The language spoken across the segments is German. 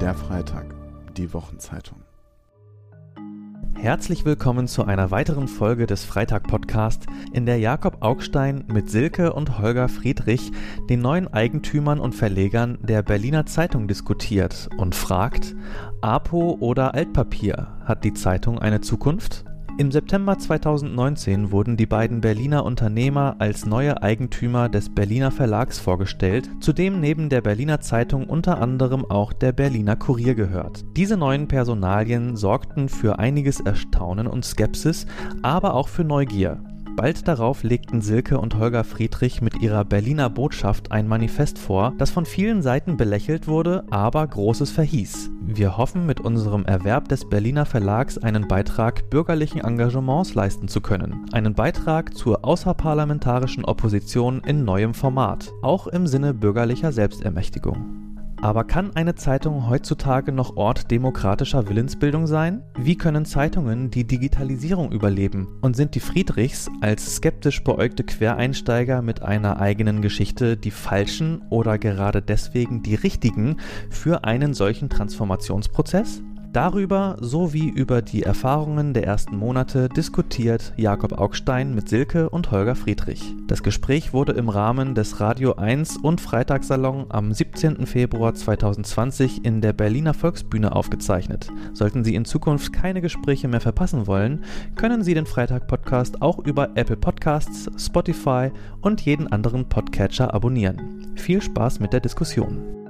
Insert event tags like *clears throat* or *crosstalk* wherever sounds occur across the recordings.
Der Freitag, die Wochenzeitung. Herzlich willkommen zu einer weiteren Folge des Freitag-Podcast, in der Jakob Augstein mit Silke und Holger Friedrich, den neuen Eigentümern und Verlegern der Berliner Zeitung, diskutiert und fragt: Apo oder Altpapier? Hat die Zeitung eine Zukunft? Im September 2019 wurden die beiden Berliner Unternehmer als neue Eigentümer des Berliner Verlags vorgestellt, zu dem neben der Berliner Zeitung unter anderem auch der Berliner Kurier gehört. Diese neuen Personalien sorgten für einiges Erstaunen und Skepsis, aber auch für Neugier. Bald darauf legten Silke und Holger Friedrich mit ihrer Berliner Botschaft ein Manifest vor, das von vielen Seiten belächelt wurde, aber Großes verhieß. Wir hoffen mit unserem Erwerb des Berliner Verlags einen Beitrag bürgerlichen Engagements leisten zu können. Einen Beitrag zur außerparlamentarischen Opposition in neuem Format, auch im Sinne bürgerlicher Selbstermächtigung. Aber kann eine Zeitung heutzutage noch Ort demokratischer Willensbildung sein? Wie können Zeitungen die Digitalisierung überleben? Und sind die Friedrichs als skeptisch beäugte Quereinsteiger mit einer eigenen Geschichte die falschen oder gerade deswegen die richtigen für einen solchen Transformationsprozess? Darüber sowie über die Erfahrungen der ersten Monate diskutiert Jakob Augstein mit Silke und Holger Friedrich. Das Gespräch wurde im Rahmen des Radio 1 und Freitagssalon am 17. Februar 2020 in der Berliner Volksbühne aufgezeichnet. Sollten Sie in Zukunft keine Gespräche mehr verpassen wollen, können Sie den Freitag-Podcast auch über Apple Podcasts, Spotify und jeden anderen Podcatcher abonnieren. Viel Spaß mit der Diskussion.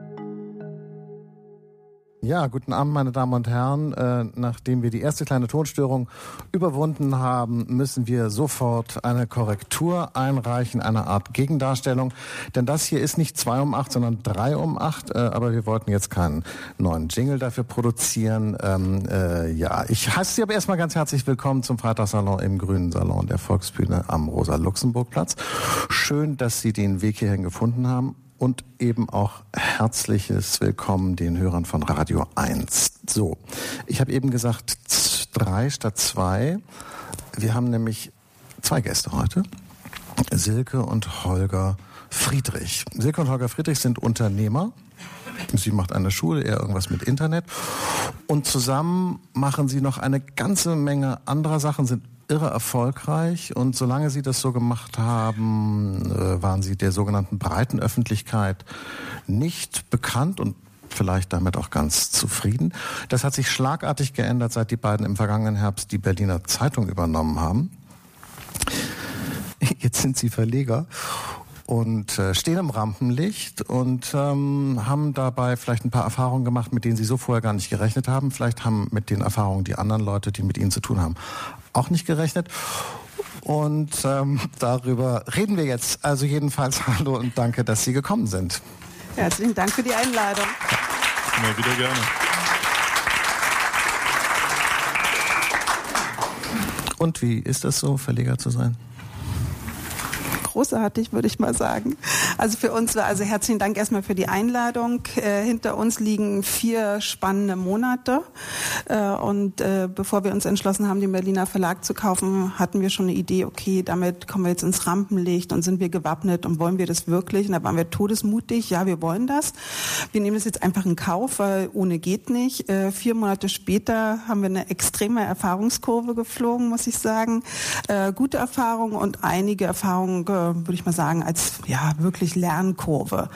Ja, guten Abend, meine Damen und Herren. Äh, nachdem wir die erste kleine Tonstörung überwunden haben, müssen wir sofort eine Korrektur einreichen, eine Art Gegendarstellung. Denn das hier ist nicht zwei um acht, sondern drei um acht. Äh, aber wir wollten jetzt keinen neuen Jingle dafür produzieren. Ähm, äh, ja, ich heiße Sie aber erstmal ganz herzlich willkommen zum Freitagssalon im Grünen Salon der Volksbühne am Rosa-Luxemburg-Platz. Schön, dass Sie den Weg hierhin gefunden haben und eben auch herzliches Willkommen den Hörern von Radio 1. So, ich habe eben gesagt drei statt zwei. Wir haben nämlich zwei Gäste heute. Silke und Holger Friedrich. Silke und Holger Friedrich sind Unternehmer. Sie macht eine Schule, eher irgendwas mit Internet. Und zusammen machen sie noch eine ganze Menge anderer Sachen, sind irre erfolgreich und solange Sie das so gemacht haben, äh, waren Sie der sogenannten breiten Öffentlichkeit nicht bekannt und vielleicht damit auch ganz zufrieden. Das hat sich schlagartig geändert, seit die beiden im vergangenen Herbst die Berliner Zeitung übernommen haben. *laughs* Jetzt sind Sie Verleger und äh, stehen im Rampenlicht und ähm, haben dabei vielleicht ein paar Erfahrungen gemacht, mit denen sie so vorher gar nicht gerechnet haben. Vielleicht haben mit den Erfahrungen die anderen Leute, die mit ihnen zu tun haben, auch nicht gerechnet. Und ähm, darüber reden wir jetzt. Also jedenfalls *laughs* hallo und danke, dass Sie gekommen sind. Herzlichen Dank für die Einladung. Mal wieder gerne. Und wie ist das so, Verleger zu sein? großartig, würde ich mal sagen. Also für uns war also herzlichen Dank erstmal für die Einladung. Äh, hinter uns liegen vier spannende Monate. Äh, und äh, bevor wir uns entschlossen haben, den Berliner Verlag zu kaufen, hatten wir schon eine Idee, okay, damit kommen wir jetzt ins Rampenlicht und sind wir gewappnet und wollen wir das wirklich? Und da waren wir todesmutig, ja, wir wollen das. Wir nehmen das jetzt einfach in Kauf, weil ohne geht nicht. Äh, vier Monate später haben wir eine extreme Erfahrungskurve geflogen, muss ich sagen. Äh, gute Erfahrungen und einige Erfahrungen äh, würde ich mal sagen, als ja wirklich Lernkurve.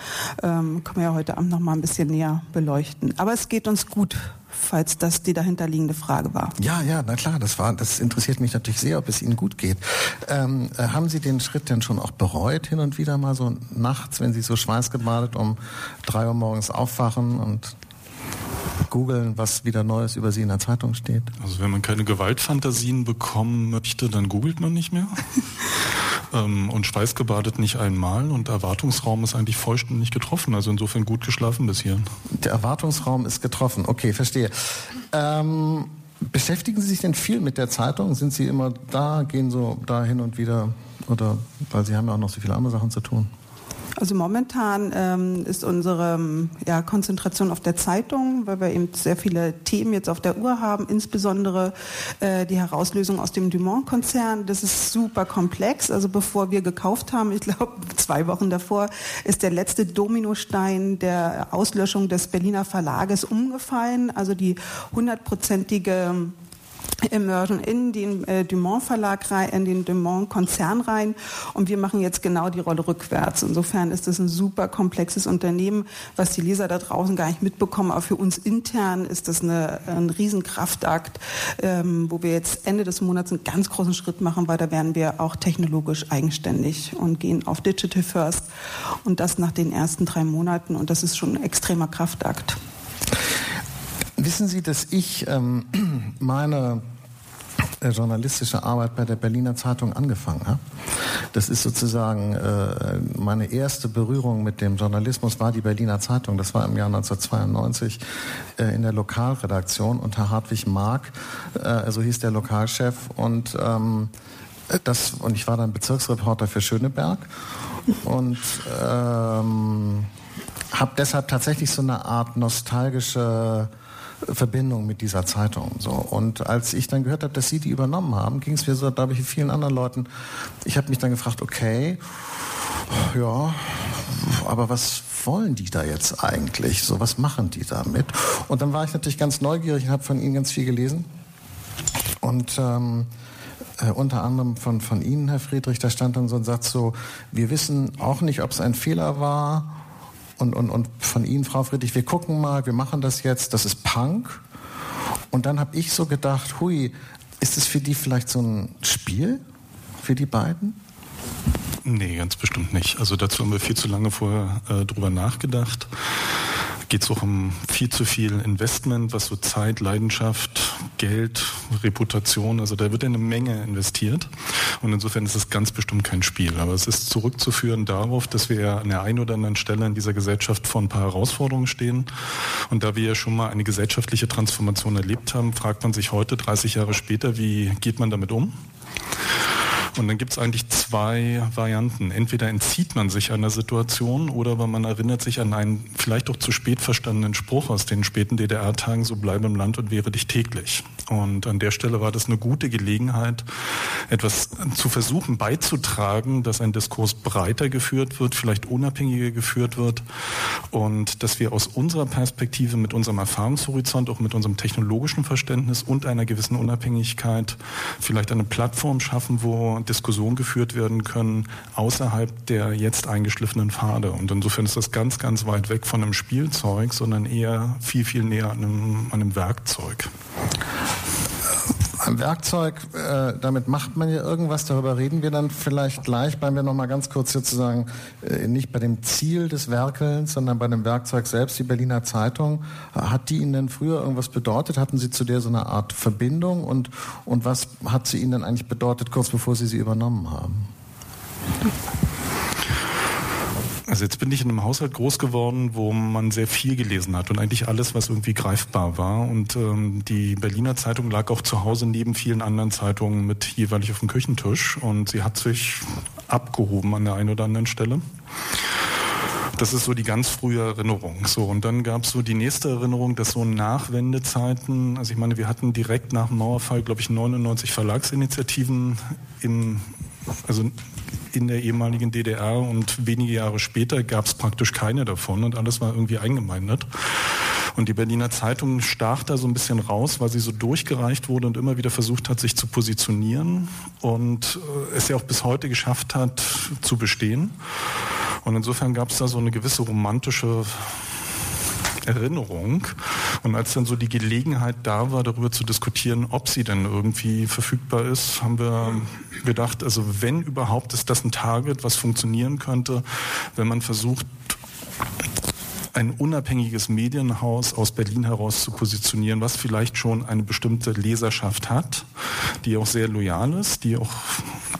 Ähm, können wir ja heute Abend noch mal ein bisschen näher beleuchten. Aber es geht uns gut falls das die dahinterliegende Frage war. Ja, ja, na klar, das war, das interessiert mich natürlich sehr, ob es Ihnen gut geht. Ähm, äh, haben Sie den Schritt denn schon auch bereut hin und wieder mal so nachts, wenn Sie so schweißgebadet um drei Uhr morgens aufwachen und googeln, was wieder Neues über Sie in der Zeitung steht? Also wenn man keine Gewaltfantasien bekommen möchte, dann googelt man nicht mehr. *laughs* ähm, und schweißgebadet nicht einmal und Erwartungsraum ist eigentlich vollständig getroffen. Also insofern gut geschlafen bis hier. Der Erwartungsraum ist getroffen. Okay, verstehe. Ähm, beschäftigen Sie sich denn viel mit der Zeitung? Sind Sie immer da, gehen so da hin und wieder? Oder weil Sie haben ja auch noch so viele andere Sachen zu tun? Also momentan ähm, ist unsere ja, Konzentration auf der Zeitung, weil wir eben sehr viele Themen jetzt auf der Uhr haben, insbesondere äh, die Herauslösung aus dem Dumont-Konzern. Das ist super komplex. Also bevor wir gekauft haben, ich glaube *laughs* zwei Wochen davor, ist der letzte Dominostein der Auslöschung des Berliner Verlages umgefallen. Also die hundertprozentige Immersion in den äh, Dumont Verlag rein, in den Dumont Konzern rein und wir machen jetzt genau die Rolle rückwärts. Insofern ist das ein super komplexes Unternehmen, was die Leser da draußen gar nicht mitbekommen, aber für uns intern ist das eine, ein Riesenkraftakt, ähm, wo wir jetzt Ende des Monats einen ganz großen Schritt machen, weil da werden wir auch technologisch eigenständig und gehen auf Digital First und das nach den ersten drei Monaten und das ist schon ein extremer Kraftakt. Wissen Sie, dass ich ähm, *clears throat* meine äh, journalistische Arbeit bei der Berliner Zeitung angefangen habe. Das ist sozusagen äh, meine erste Berührung mit dem Journalismus war die Berliner Zeitung. Das war im Jahr 1992 äh, in der Lokalredaktion unter Hartwig Mark, äh, so hieß der Lokalchef und ähm, das und ich war dann Bezirksreporter für Schöneberg und ähm, habe deshalb tatsächlich so eine Art nostalgische Verbindung mit dieser Zeitung. So. Und als ich dann gehört habe, dass Sie die übernommen haben, ging es mir so, glaube ich, wie vielen anderen Leuten. Ich habe mich dann gefragt, okay, ja, aber was wollen die da jetzt eigentlich? So, was machen die damit? Und dann war ich natürlich ganz neugierig und habe von Ihnen ganz viel gelesen. Und ähm, äh, unter anderem von, von Ihnen, Herr Friedrich, da stand dann so ein Satz so, wir wissen auch nicht, ob es ein Fehler war und, und, und von Ihnen, Frau Friedrich, wir gucken mal, wir machen das jetzt, das ist Punk. Und dann habe ich so gedacht, hui, ist es für die vielleicht so ein Spiel, für die beiden? Nee, ganz bestimmt nicht. Also dazu haben wir viel zu lange vorher äh, drüber nachgedacht geht es auch um viel zu viel Investment, was so Zeit, Leidenschaft, Geld, Reputation, also da wird eine Menge investiert. Und insofern ist es ganz bestimmt kein Spiel. Aber es ist zurückzuführen darauf, dass wir an der einen oder anderen Stelle in dieser Gesellschaft vor ein paar Herausforderungen stehen. Und da wir ja schon mal eine gesellschaftliche Transformation erlebt haben, fragt man sich heute, 30 Jahre später, wie geht man damit um? Und dann gibt es eigentlich zwei Varianten. Entweder entzieht man sich einer Situation oder man erinnert sich an einen vielleicht auch zu spät verstandenen Spruch aus den späten DDR-Tagen, so bleibe im Land und wehre dich täglich. Und an der Stelle war das eine gute Gelegenheit, etwas zu versuchen beizutragen, dass ein Diskurs breiter geführt wird, vielleicht unabhängiger geführt wird und dass wir aus unserer Perspektive mit unserem Erfahrungshorizont, auch mit unserem technologischen Verständnis und einer gewissen Unabhängigkeit vielleicht eine Plattform schaffen, wo Diskussionen geführt werden können außerhalb der jetzt eingeschliffenen Pfade. Und insofern ist das ganz, ganz weit weg von einem Spielzeug, sondern eher viel, viel näher an einem, an einem Werkzeug. Werkzeug, äh, damit macht man ja irgendwas, darüber reden wir dann vielleicht gleich, bleiben wir nochmal ganz kurz sozusagen äh, nicht bei dem Ziel des Werkelns, sondern bei dem Werkzeug selbst, die Berliner Zeitung. Hat die Ihnen denn früher irgendwas bedeutet? Hatten Sie zu der so eine Art Verbindung und, und was hat sie Ihnen denn eigentlich bedeutet, kurz bevor Sie sie übernommen haben? Also jetzt bin ich in einem Haushalt groß geworden, wo man sehr viel gelesen hat und eigentlich alles, was irgendwie greifbar war. Und ähm, die Berliner Zeitung lag auch zu Hause neben vielen anderen Zeitungen mit jeweilig auf dem Küchentisch und sie hat sich abgehoben an der einen oder anderen Stelle. Das ist so die ganz frühe Erinnerung. So, und dann gab es so die nächste Erinnerung, dass so Nachwendezeiten, also ich meine, wir hatten direkt nach dem Mauerfall, glaube ich, 99 Verlagsinitiativen im, also in der ehemaligen DDR und wenige Jahre später gab es praktisch keine davon und alles war irgendwie eingemeindet. Und die Berliner Zeitung stach da so ein bisschen raus, weil sie so durchgereicht wurde und immer wieder versucht hat, sich zu positionieren und äh, es ja auch bis heute geschafft hat, zu bestehen. Und insofern gab es da so eine gewisse romantische Erinnerung. Und als dann so die Gelegenheit da war, darüber zu diskutieren, ob sie denn irgendwie verfügbar ist, haben wir gedacht, also wenn überhaupt ist das ein Target, was funktionieren könnte, wenn man versucht, ein unabhängiges Medienhaus aus Berlin heraus zu positionieren, was vielleicht schon eine bestimmte Leserschaft hat, die auch sehr loyal ist, die auch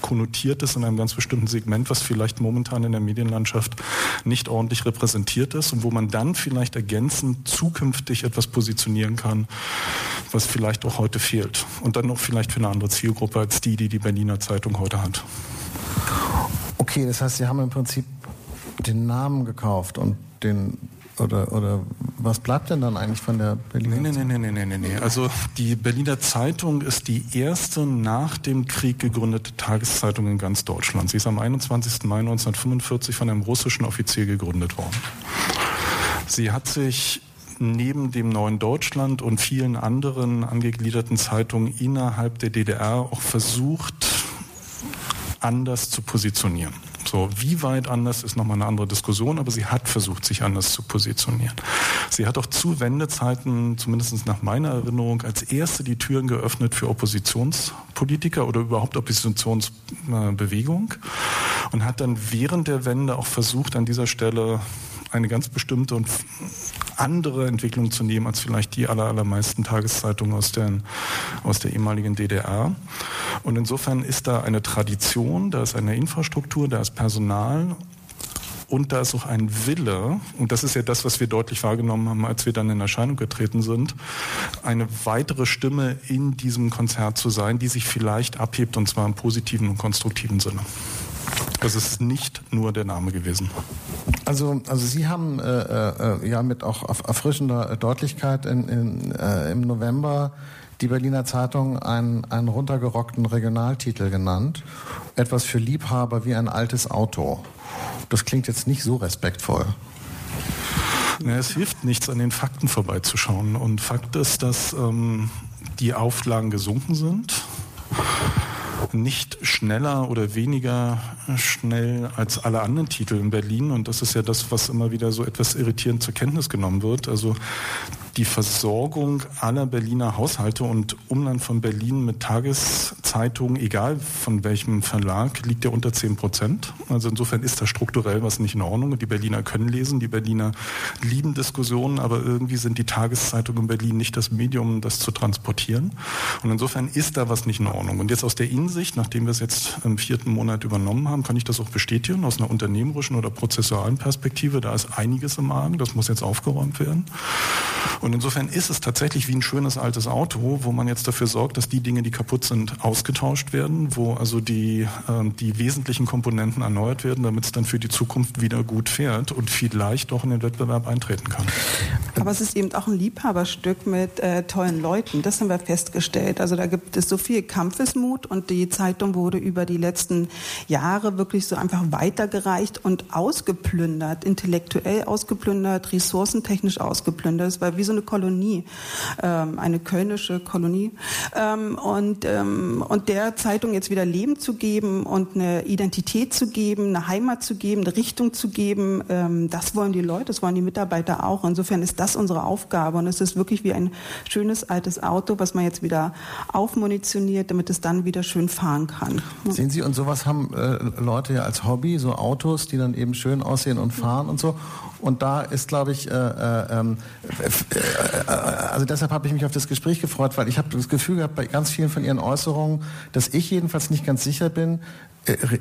konnotiert ist in einem ganz bestimmten Segment, was vielleicht momentan in der Medienlandschaft nicht ordentlich repräsentiert ist und wo man dann vielleicht ergänzend zukünftig etwas positionieren kann, was vielleicht auch heute fehlt. Und dann noch vielleicht für eine andere Zielgruppe als die, die die Berliner Zeitung heute hat. Okay, das heißt, Sie haben im Prinzip den Namen gekauft und den oder, oder was bleibt denn dann eigentlich von der Berliner nee, nee, nee, nee, nee, nee, nee. Also die Berliner Zeitung ist die erste nach dem Krieg gegründete Tageszeitung in ganz Deutschland. Sie ist am 21. Mai 1945 von einem russischen Offizier gegründet worden. Sie hat sich neben dem Neuen Deutschland und vielen anderen angegliederten Zeitungen innerhalb der DDR auch versucht, anders zu positionieren. So, wie weit anders ist nochmal eine andere Diskussion, aber sie hat versucht, sich anders zu positionieren. Sie hat auch zu Wendezeiten, zumindest nach meiner Erinnerung, als erste die Türen geöffnet für Oppositionspolitiker oder überhaupt Oppositionsbewegung und hat dann während der Wende auch versucht, an dieser Stelle eine ganz bestimmte und andere Entwicklung zu nehmen als vielleicht die aller, allermeisten Tageszeitungen aus, den, aus der ehemaligen DDR. Und insofern ist da eine Tradition, da ist eine Infrastruktur, da ist Personal und da ist auch ein Wille, und das ist ja das, was wir deutlich wahrgenommen haben, als wir dann in Erscheinung getreten sind, eine weitere Stimme in diesem Konzert zu sein, die sich vielleicht abhebt, und zwar im positiven und konstruktiven Sinne. Das ist nicht nur der Name gewesen. Also, also Sie haben äh, äh, ja mit auch erfrischender Deutlichkeit in, in, äh, im November die Berliner Zeitung einen, einen runtergerockten Regionaltitel genannt. Etwas für Liebhaber wie ein altes Auto. Das klingt jetzt nicht so respektvoll. Ja, es hilft nichts, an den Fakten vorbeizuschauen. Und Fakt ist, dass ähm, die Auflagen gesunken sind nicht schneller oder weniger schnell als alle anderen Titel in Berlin. Und das ist ja das, was immer wieder so etwas irritierend zur Kenntnis genommen wird. Also die Versorgung aller Berliner Haushalte und Umland von Berlin mit Tageszeitungen, egal von welchem Verlag, liegt ja unter 10 Prozent. Also insofern ist da strukturell was nicht in Ordnung. Die Berliner können lesen, die Berliner lieben Diskussionen, aber irgendwie sind die Tageszeitungen in Berlin nicht das Medium, das zu transportieren. Und insofern ist da was nicht in Ordnung. Und jetzt aus der Innensicht, nachdem wir es jetzt im vierten Monat übernommen haben, kann ich das auch bestätigen, aus einer unternehmerischen oder prozessualen Perspektive. Da ist einiges im Argen, das muss jetzt aufgeräumt werden. Insofern ist es tatsächlich wie ein schönes altes Auto, wo man jetzt dafür sorgt, dass die Dinge, die kaputt sind, ausgetauscht werden, wo also die, äh, die wesentlichen Komponenten erneuert werden, damit es dann für die Zukunft wieder gut fährt und vielleicht auch in den Wettbewerb eintreten kann. Aber es ist eben auch ein Liebhaberstück mit äh, tollen Leuten. Das haben wir festgestellt. Also da gibt es so viel Kampfesmut und die Zeitung wurde über die letzten Jahre wirklich so einfach weitergereicht und ausgeplündert, intellektuell ausgeplündert, ressourcentechnisch ausgeplündert. Es war wie so eine Kolonie, ähm, eine kölnische Kolonie. Ähm, und, ähm, und der Zeitung jetzt wieder Leben zu geben und eine Identität zu geben, eine Heimat zu geben, eine Richtung zu geben, ähm, das wollen die Leute, das wollen die Mitarbeiter auch. Insofern ist das unsere Aufgabe und es ist wirklich wie ein schönes altes Auto, was man jetzt wieder aufmunitioniert, damit es dann wieder schön fahren kann. Sehen Sie, und sowas haben äh, Leute ja als Hobby, so Autos, die dann eben schön aussehen und fahren und so. Und da ist, glaube ich, äh, äh, ähm, äh, also deshalb habe ich mich auf das Gespräch gefreut, weil ich habe das Gefühl gehabt bei ganz vielen von Ihren Äußerungen, dass ich jedenfalls nicht ganz sicher bin, äh, äh,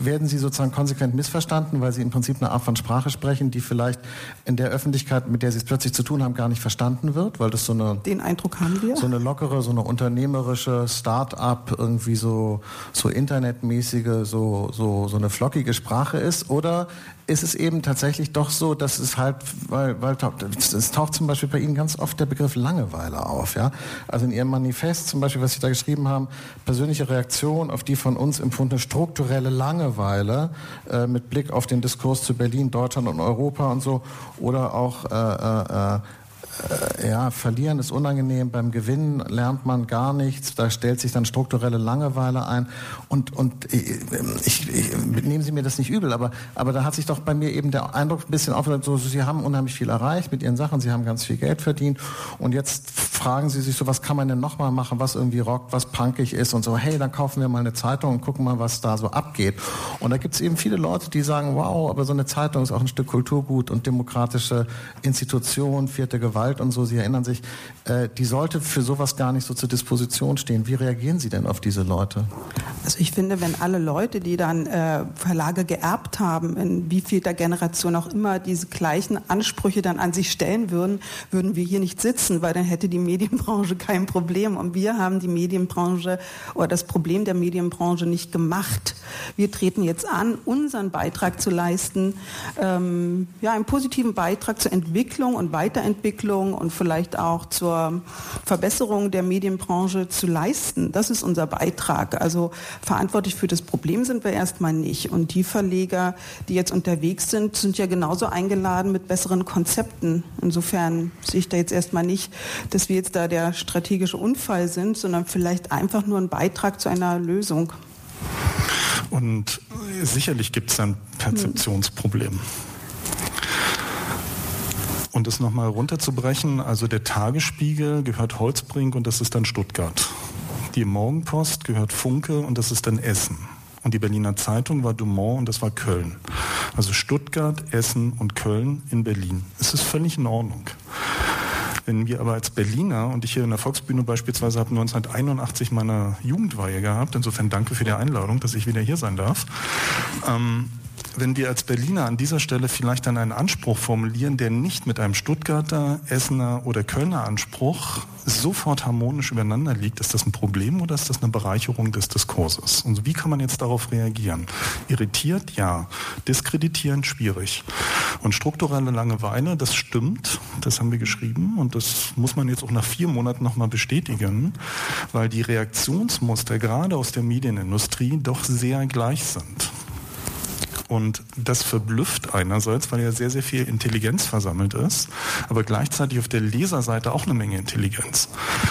werden Sie sozusagen konsequent missverstanden, weil Sie im Prinzip eine Art von Sprache sprechen, die vielleicht in der Öffentlichkeit, mit der Sie es plötzlich zu tun haben, gar nicht verstanden wird, weil das so eine den Eindruck haben wir. so eine lockere, so eine unternehmerische Start-up irgendwie so so internetmäßige, so so so eine flockige Sprache ist, oder ist es eben tatsächlich doch so, dass es halt, weil, weil es taucht zum Beispiel bei Ihnen ganz oft der Begriff Langeweile auf, ja. Also in Ihrem Manifest zum Beispiel, was Sie da geschrieben haben, persönliche Reaktion auf die von uns empfundene strukturelle Langeweile äh, mit Blick auf den Diskurs zu Berlin, Deutschland und Europa und so, oder auch äh, äh, äh, ja, verlieren ist unangenehm, beim Gewinnen lernt man gar nichts, da stellt sich dann strukturelle Langeweile ein. Und, und ich, ich, ich, nehmen Sie mir das nicht übel, aber, aber da hat sich doch bei mir eben der Eindruck ein bisschen aufgehört, so, Sie haben unheimlich viel erreicht mit Ihren Sachen, Sie haben ganz viel Geld verdient. Und jetzt fragen Sie sich so, was kann man denn nochmal machen, was irgendwie rockt, was punkig ist und so, hey, dann kaufen wir mal eine Zeitung und gucken mal, was da so abgeht. Und da gibt es eben viele Leute, die sagen, wow, aber so eine Zeitung ist auch ein Stück Kulturgut und demokratische Institution, vierte Gewalt, Gewalt und so, Sie erinnern sich, äh, die sollte für sowas gar nicht so zur Disposition stehen. Wie reagieren Sie denn auf diese Leute? Also ich finde, wenn alle Leute, die dann äh, Verlage geerbt haben, in wie viel der Generation auch immer diese gleichen Ansprüche dann an sich stellen würden, würden wir hier nicht sitzen, weil dann hätte die Medienbranche kein Problem. Und wir haben die Medienbranche oder das Problem der Medienbranche nicht gemacht. Wir treten jetzt an, unseren Beitrag zu leisten, ähm, ja, einen positiven Beitrag zur Entwicklung und Weiterentwicklung und vielleicht auch zur Verbesserung der Medienbranche zu leisten. Das ist unser Beitrag. Also verantwortlich für das Problem sind wir erstmal nicht. Und die Verleger, die jetzt unterwegs sind, sind ja genauso eingeladen mit besseren Konzepten. Insofern sehe ich da jetzt erstmal nicht, dass wir jetzt da der strategische Unfall sind, sondern vielleicht einfach nur ein Beitrag zu einer Lösung. Und sicherlich gibt es ein Perzeptionsproblem. Und das nochmal runterzubrechen, also der Tagesspiegel gehört Holzbrink und das ist dann Stuttgart. Die Morgenpost gehört Funke und das ist dann Essen. Und die Berliner Zeitung war Dumont und das war Köln. Also Stuttgart, Essen und Köln in Berlin. Es ist völlig in Ordnung. Wenn wir aber als Berliner, und ich hier in der Volksbühne beispielsweise habe 1981 meine Jugendweihe gehabt, insofern danke für die Einladung, dass ich wieder hier sein darf, ähm, wenn wir als Berliner an dieser Stelle vielleicht dann einen Anspruch formulieren, der nicht mit einem Stuttgarter, Essener oder Kölner Anspruch sofort harmonisch übereinander liegt, ist das ein Problem oder ist das eine Bereicherung des Diskurses? Und wie kann man jetzt darauf reagieren? Irritiert? Ja. Diskreditierend? Schwierig. Und strukturelle Langeweile, das stimmt, das haben wir geschrieben und das muss man jetzt auch nach vier Monaten nochmal bestätigen, weil die Reaktionsmuster gerade aus der Medienindustrie doch sehr gleich sind. Und das verblüfft einerseits, weil ja sehr, sehr viel Intelligenz versammelt ist, aber gleichzeitig auf der Leserseite auch eine Menge Intelligenz.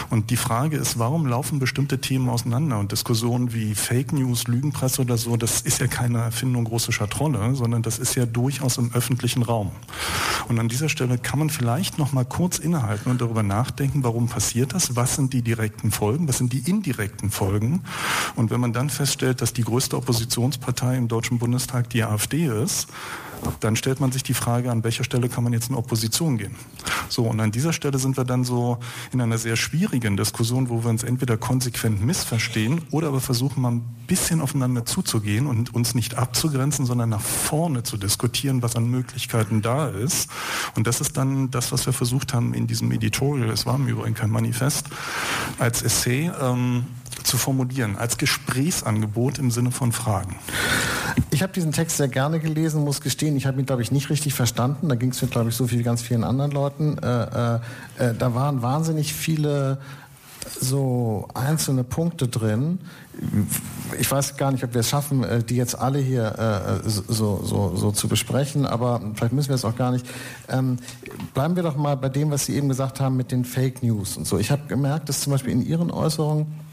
Und die Frage ist, warum laufen bestimmte Themen auseinander? Und Diskussionen wie Fake News, Lügenpresse oder so, das ist ja keine Erfindung russischer Trolle, sondern das ist ja durchaus im öffentlichen Raum. Und an dieser Stelle kann man vielleicht noch mal kurz innehalten und darüber nachdenken, warum passiert das? Was sind die direkten Folgen? Was sind die indirekten Folgen? Und wenn man dann feststellt, dass die größte Oppositionspartei im Deutschen Bundestag die AfD ist, dann stellt man sich die Frage, an welcher Stelle kann man jetzt in Opposition gehen. So, und an dieser Stelle sind wir dann so in einer sehr schwierigen Diskussion, wo wir uns entweder konsequent missverstehen oder aber versuchen, mal ein bisschen aufeinander zuzugehen und uns nicht abzugrenzen, sondern nach vorne zu diskutieren, was an Möglichkeiten da ist. Und das ist dann das, was wir versucht haben in diesem Editorial, es war im Übrigen kein Manifest, als Essay ähm, zu formulieren, als Gesprächsangebot im Sinne von Fragen. Ich habe diesen Text sehr gerne gelesen, muss gestehen, ich habe ihn, glaube ich, nicht richtig verstanden. Da ging es mir, glaube ich, so wie ganz vielen anderen Leuten. Äh, äh, äh, da waren wahnsinnig viele so einzelne Punkte drin. Ich weiß gar nicht, ob wir es schaffen, äh, die jetzt alle hier äh, so, so, so zu besprechen, aber vielleicht müssen wir es auch gar nicht. Ähm, bleiben wir doch mal bei dem, was Sie eben gesagt haben mit den Fake News und so. Ich habe gemerkt, dass zum Beispiel in Ihren Äußerungen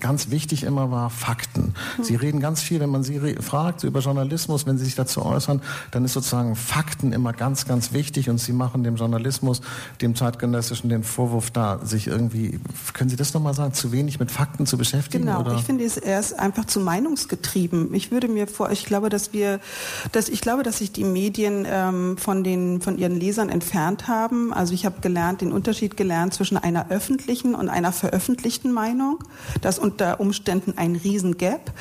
ganz wichtig immer war Fakten. Sie reden ganz viel, wenn man sie fragt über Journalismus, wenn sie sich dazu äußern, dann ist sozusagen Fakten immer ganz, ganz wichtig und sie machen dem Journalismus, dem zeitgenössischen, den Vorwurf da, sich irgendwie, können Sie das nochmal sagen, zu wenig mit Fakten zu beschäftigen? Genau, oder? ich finde es erst einfach zu meinungsgetrieben. Ich würde mir vor, ich glaube, dass wir, dass ich glaube, dass sich die Medien ähm, von den, von ihren Lesern entfernt haben. Also ich habe gelernt, den Unterschied gelernt zwischen einer öffentlichen und einer veröffentlichten Meinung. Das unter Umständen ein Riesengap.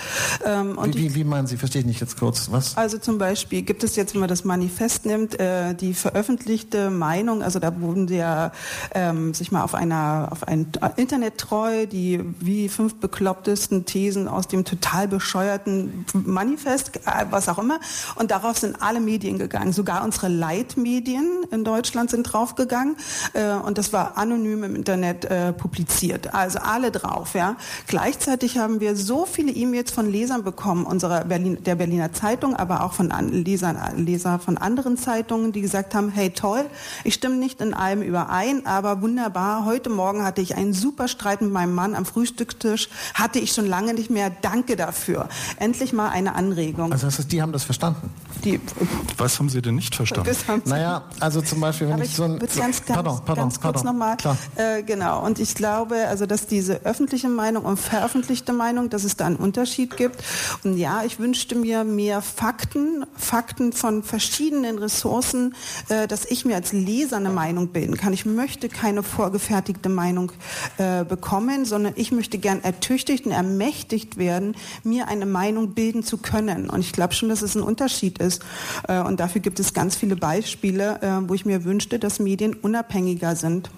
Ähm, wie, wie, wie, meinen Sie? Verstehe ich nicht jetzt kurz. Was? Also zum Beispiel gibt es jetzt, wenn man das Manifest nimmt, äh, die veröffentlichte Meinung, also da wurden sie ja ähm, sich mal auf einer auf ein Internet treu, die wie fünf beklopptesten Thesen aus dem total bescheuerten Manifest, äh, was auch immer. Und darauf sind alle Medien gegangen. Sogar unsere Leitmedien in Deutschland sind draufgegangen. Äh, und das war anonym im Internet äh, publiziert. Also alle drauf, ja. Gleichzeitig haben wir so viele E-Mails von Lesern bekommen, unserer Berlin, der Berliner Zeitung, aber auch von an, Lesern, Leser von anderen Zeitungen, die gesagt haben, hey toll, ich stimme nicht in allem überein, aber wunderbar, heute Morgen hatte ich einen super Streit mit meinem Mann am Frühstückstisch, hatte ich schon lange nicht mehr, danke dafür. Endlich mal eine Anregung. Also das heißt, die haben das verstanden? Die, Was haben Sie denn nicht verstanden? Naja, also zum Beispiel, wenn ich, ich so ein... Ganz, ganz, pardon, pardon, ganz kurz nochmal. Äh, genau, und ich glaube, also dass diese öffentliche Meinung und veröffentlichte Meinung, dass es da einen Unterschied gibt. Und ja, ich wünschte mir mehr Fakten, Fakten von verschiedenen Ressourcen, äh, dass ich mir als Leser eine Meinung bilden kann. Ich möchte keine vorgefertigte Meinung äh, bekommen, sondern ich möchte gern ertüchtigt und ermächtigt werden, mir eine Meinung bilden zu können. Und ich glaube schon, dass es ein Unterschied ist. Äh, und dafür gibt es ganz viele Beispiele, äh, wo ich mir wünschte, dass Medien unabhängiger sind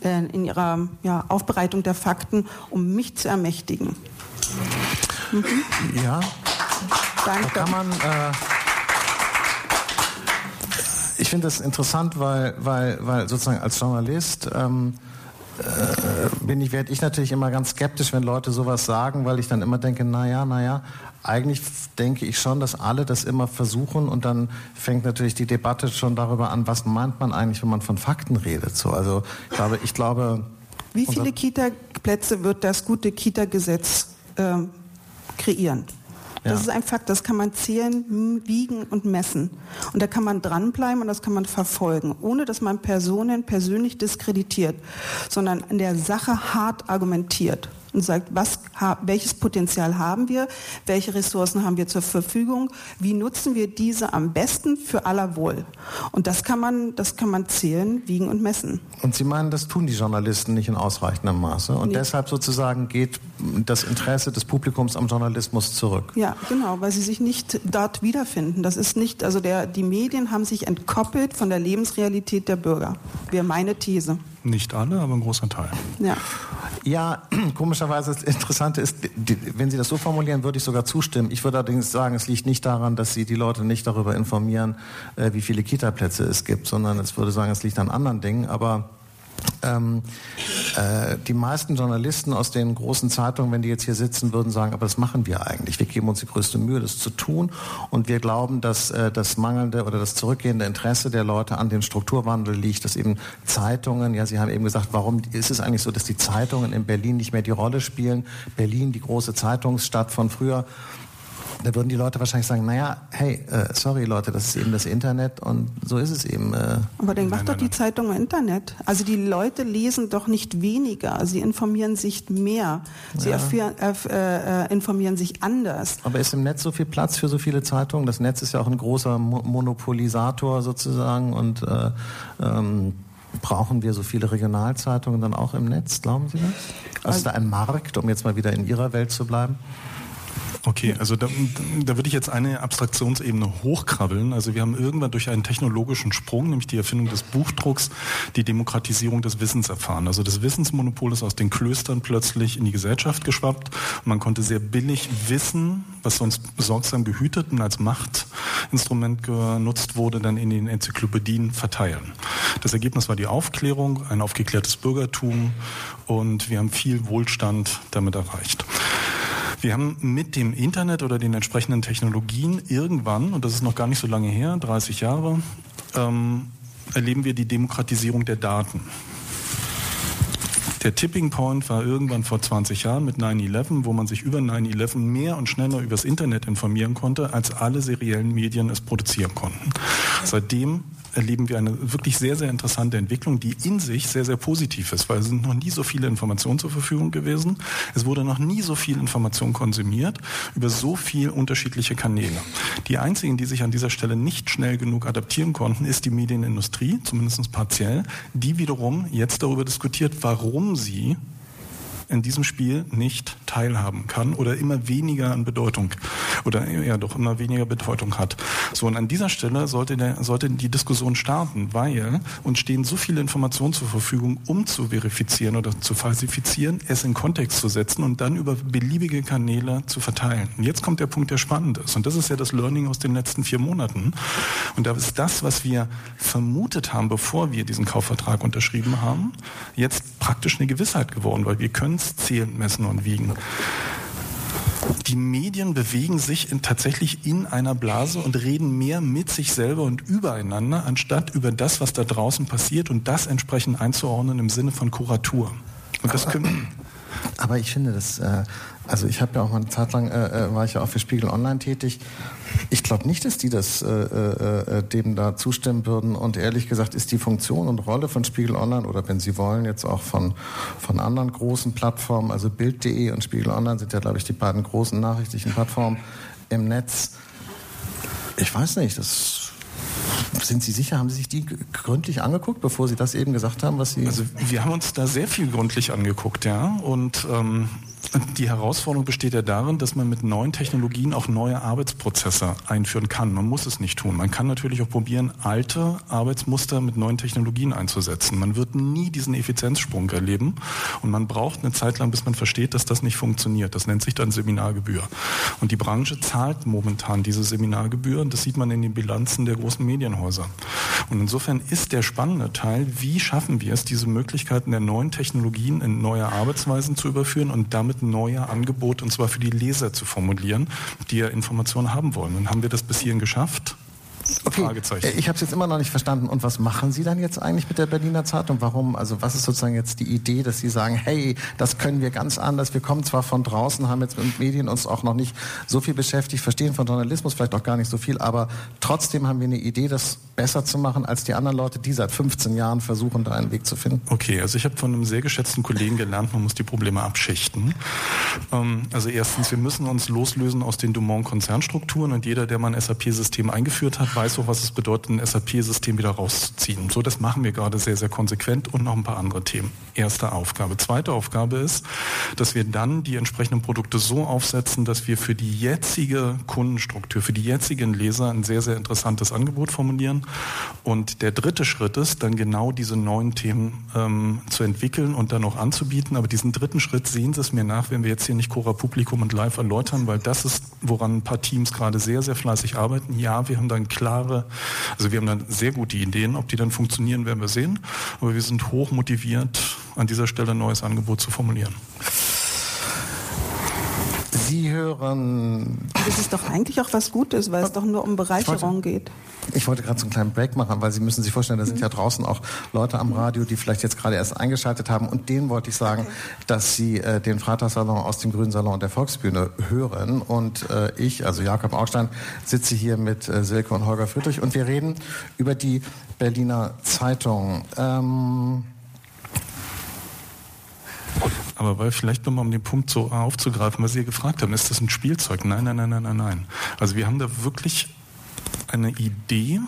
in ihrer ja, Aufbereitung der Fakten, um mich zu ermächtigen. Mhm. Ja, Danke. Da kann man. Äh, ich finde das interessant, weil, weil, weil sozusagen als Journalist ähm, äh, bin ich, werde ich natürlich immer ganz skeptisch, wenn Leute sowas sagen, weil ich dann immer denke, naja, naja, eigentlich denke ich schon, dass alle das immer versuchen und dann fängt natürlich die Debatte schon darüber an, was meint man eigentlich, wenn man von Fakten redet. So, also ich glaube, ich glaube. Wie viele Kita-Plätze wird das gute Kita-Gesetz äh, kreieren? Das ja. ist ein Fakt, das kann man zählen, wiegen und messen. Und da kann man dranbleiben und das kann man verfolgen, ohne dass man Personen persönlich diskreditiert, sondern in der Sache hart argumentiert und sagt, was, welches Potenzial haben wir, welche Ressourcen haben wir zur Verfügung, wie nutzen wir diese am besten für aller Wohl. Und das kann man, das kann man zählen, wiegen und messen. Und Sie meinen, das tun die Journalisten nicht in ausreichendem Maße. Und nee. deshalb sozusagen geht das Interesse des Publikums am Journalismus zurück. Ja, genau, weil sie sich nicht dort wiederfinden. Das ist nicht, also der, die Medien haben sich entkoppelt von der Lebensrealität der Bürger. Wäre meine These. Nicht alle, aber ein großer Teil. Ja. Ja, *clears throat* komischerweise das Interessante ist, wenn Sie das so formulieren, würde ich sogar zustimmen. Ich würde allerdings sagen, es liegt nicht daran, dass Sie die Leute nicht darüber informieren, äh, wie viele Kita-Plätze es gibt, sondern es würde sagen, es liegt an anderen Dingen. Aber ähm, äh, die meisten Journalisten aus den großen Zeitungen, wenn die jetzt hier sitzen, würden sagen, aber das machen wir eigentlich. Wir geben uns die größte Mühe, das zu tun. Und wir glauben, dass äh, das mangelnde oder das zurückgehende Interesse der Leute an den Strukturwandel liegt, dass eben Zeitungen, ja, Sie haben eben gesagt, warum ist es eigentlich so, dass die Zeitungen in Berlin nicht mehr die Rolle spielen? Berlin, die große Zeitungsstadt von früher, da würden die Leute wahrscheinlich sagen, naja, hey, äh, sorry Leute, das ist eben das Internet und so ist es eben. Äh. Aber dann macht doch die Zeitung im Internet. Also die Leute lesen doch nicht weniger, sie informieren sich mehr, sie ja. äh, äh, informieren sich anders. Aber ist im Netz so viel Platz für so viele Zeitungen? Das Netz ist ja auch ein großer Mo Monopolisator sozusagen und äh, ähm, Brauchen wir so viele Regionalzeitungen dann auch im Netz, glauben Sie das? Also ist da ein Markt, um jetzt mal wieder in Ihrer Welt zu bleiben? Okay, also da, da würde ich jetzt eine Abstraktionsebene hochkrabbeln. Also wir haben irgendwann durch einen technologischen Sprung, nämlich die Erfindung des Buchdrucks, die Demokratisierung des Wissens erfahren. Also das Wissensmonopol ist aus den Klöstern plötzlich in die Gesellschaft geschwappt. Man konnte sehr billig Wissen, was sonst besorgsam gehütet und als Machtinstrument genutzt wurde, dann in den Enzyklopädien verteilen. Das Ergebnis war die Aufklärung, ein aufgeklärtes Bürgertum und wir haben viel Wohlstand damit erreicht. Wir haben mit dem Internet oder den entsprechenden Technologien irgendwann, und das ist noch gar nicht so lange her, 30 Jahre, ähm, erleben wir die Demokratisierung der Daten. Der Tipping Point war irgendwann vor 20 Jahren mit 9-11, wo man sich über 9-11 mehr und schneller übers Internet informieren konnte, als alle seriellen Medien es produzieren konnten. Seitdem erleben wir eine wirklich sehr, sehr interessante Entwicklung, die in sich sehr, sehr positiv ist, weil es sind noch nie so viele Informationen zur Verfügung gewesen. Es wurde noch nie so viel Information konsumiert über so viele unterschiedliche Kanäle. Die einzigen, die sich an dieser Stelle nicht schnell genug adaptieren konnten, ist die Medienindustrie, zumindest partiell, die wiederum jetzt darüber diskutiert, warum sie in diesem Spiel nicht teilhaben kann oder immer weniger an Bedeutung oder ja doch immer weniger Bedeutung hat. So und an dieser Stelle sollte, der, sollte die Diskussion starten, weil uns stehen so viele Informationen zur Verfügung, um zu verifizieren oder zu falsifizieren, es in Kontext zu setzen und dann über beliebige Kanäle zu verteilen. Und jetzt kommt der Punkt, der spannend ist. Und das ist ja das Learning aus den letzten vier Monaten. Und da ist das, was wir vermutet haben, bevor wir diesen Kaufvertrag unterschrieben haben, jetzt praktisch eine Gewissheit geworden, weil wir können es zählen, messen und wiegen. Die Medien bewegen sich in, tatsächlich in einer Blase und reden mehr mit sich selber und übereinander, anstatt über das, was da draußen passiert und das entsprechend einzuordnen im Sinne von Kuratur. Und das können Aber ich finde das, äh, also ich habe ja auch mal eine Zeit lang, äh, äh, war ich ja auch für Spiegel Online tätig. Ich glaube nicht, dass die das äh, äh, äh, dem da zustimmen würden. Und ehrlich gesagt ist die Funktion und Rolle von Spiegel Online oder wenn Sie wollen, jetzt auch von, von anderen großen Plattformen, also Bild.de und Spiegel Online sind ja, glaube ich, die beiden großen nachrichtlichen Plattformen im Netz. Ich weiß nicht, das sind Sie sicher, haben Sie sich die gründlich angeguckt, bevor Sie das eben gesagt haben, was Sie. Also wir haben uns da sehr viel gründlich angeguckt, ja. Und ähm, die Herausforderung besteht ja darin, dass man mit neuen Technologien auch neue Arbeitsprozesse einführen kann. Man muss es nicht tun. Man kann natürlich auch probieren, alte Arbeitsmuster mit neuen Technologien einzusetzen. Man wird nie diesen Effizienzsprung erleben und man braucht eine Zeit lang, bis man versteht, dass das nicht funktioniert. Das nennt sich dann Seminargebühr. Und die Branche zahlt momentan diese Seminargebühr und das sieht man in den Bilanzen der großen Medienhäuser. Und insofern ist der spannende Teil, wie schaffen wir es, diese Möglichkeiten der neuen Technologien in neue Arbeitsweisen zu überführen und damit neue Angebote, und zwar für die Leser zu formulieren, die ja Informationen haben wollen. Und haben wir das bis hierhin geschafft? Okay, ich habe es jetzt immer noch nicht verstanden. Und was machen Sie dann jetzt eigentlich mit der Berliner Zeitung? Warum? Also was ist sozusagen jetzt die Idee, dass Sie sagen, hey, das können wir ganz anders. Wir kommen zwar von draußen, haben jetzt mit Medien uns auch noch nicht so viel beschäftigt, verstehen von Journalismus vielleicht auch gar nicht so viel, aber trotzdem haben wir eine Idee, das besser zu machen als die anderen Leute, die seit 15 Jahren versuchen, da einen Weg zu finden. Okay, also ich habe von einem sehr geschätzten Kollegen gelernt, man muss die Probleme abschichten. Ähm, also erstens, wir müssen uns loslösen aus den Dumont-Konzernstrukturen und jeder, der mal ein SAP-System eingeführt hat, weiß auch, was es bedeutet, ein SAP-System wieder rauszuziehen. So, das machen wir gerade sehr, sehr konsequent und noch ein paar andere Themen. Erste Aufgabe. Zweite Aufgabe ist, dass wir dann die entsprechenden Produkte so aufsetzen, dass wir für die jetzige Kundenstruktur, für die jetzigen Leser ein sehr, sehr interessantes Angebot formulieren. Und der dritte Schritt ist, dann genau diese neuen Themen ähm, zu entwickeln und dann auch anzubieten. Aber diesen dritten Schritt sehen Sie es mir nach, wenn wir jetzt hier nicht Cora Publikum und live erläutern, weil das ist, woran ein paar Teams gerade sehr, sehr fleißig arbeiten. Ja, wir haben dann klare, also wir haben dann sehr gute Ideen. Ob die dann funktionieren, werden wir sehen. Aber wir sind hoch motiviert, an dieser Stelle ein neues Angebot zu formulieren. Sie hören. Das ist doch eigentlich auch was Gutes, weil es doch nur um Bereicherung wollte, geht. Ich wollte gerade so einen kleinen Break machen, weil Sie müssen sich vorstellen, da sind mhm. ja draußen auch Leute am Radio, die vielleicht jetzt gerade erst eingeschaltet haben. Und denen wollte ich sagen, okay. dass Sie äh, den Freitagssalon aus dem Grünen Salon der Volksbühne hören. Und äh, ich, also Jakob Augstein, sitze hier mit äh, Silke und Holger Friedrich und wir reden über die Berliner Zeitung. Ähm, aber weil vielleicht nochmal um den Punkt so aufzugreifen, was Sie gefragt haben, ist das ein Spielzeug? Nein, nein, nein, nein, nein, nein. Also wir haben da wirklich eine Idee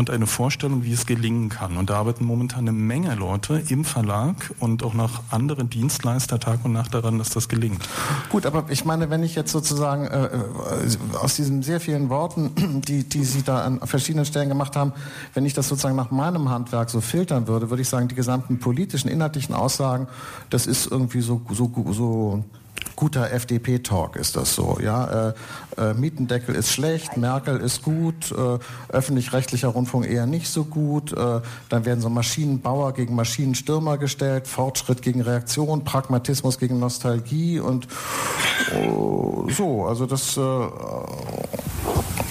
und eine Vorstellung, wie es gelingen kann. Und da arbeiten momentan eine Menge Leute im Verlag und auch noch andere Dienstleister Tag und Nacht daran, dass das gelingt. Gut, aber ich meine, wenn ich jetzt sozusagen äh, äh aus diesen sehr vielen Worten, *clears throat* die, die Sie da an verschiedenen Stellen gemacht haben, wenn ich das sozusagen nach meinem Handwerk so filtern würde, würde ich sagen, die gesamten politischen, inhaltlichen Aussagen, das ist irgendwie so, so, so guter FDP-Talk ist das so. Ja, äh, äh, Mietendeckel ist schlecht, Merkel ist gut, äh, öffentlich-rechtlicher Rundfunk eher nicht so gut. Äh, dann werden so Maschinenbauer gegen Maschinenstürmer gestellt, Fortschritt gegen Reaktion, Pragmatismus gegen Nostalgie und oh, so. Also das äh,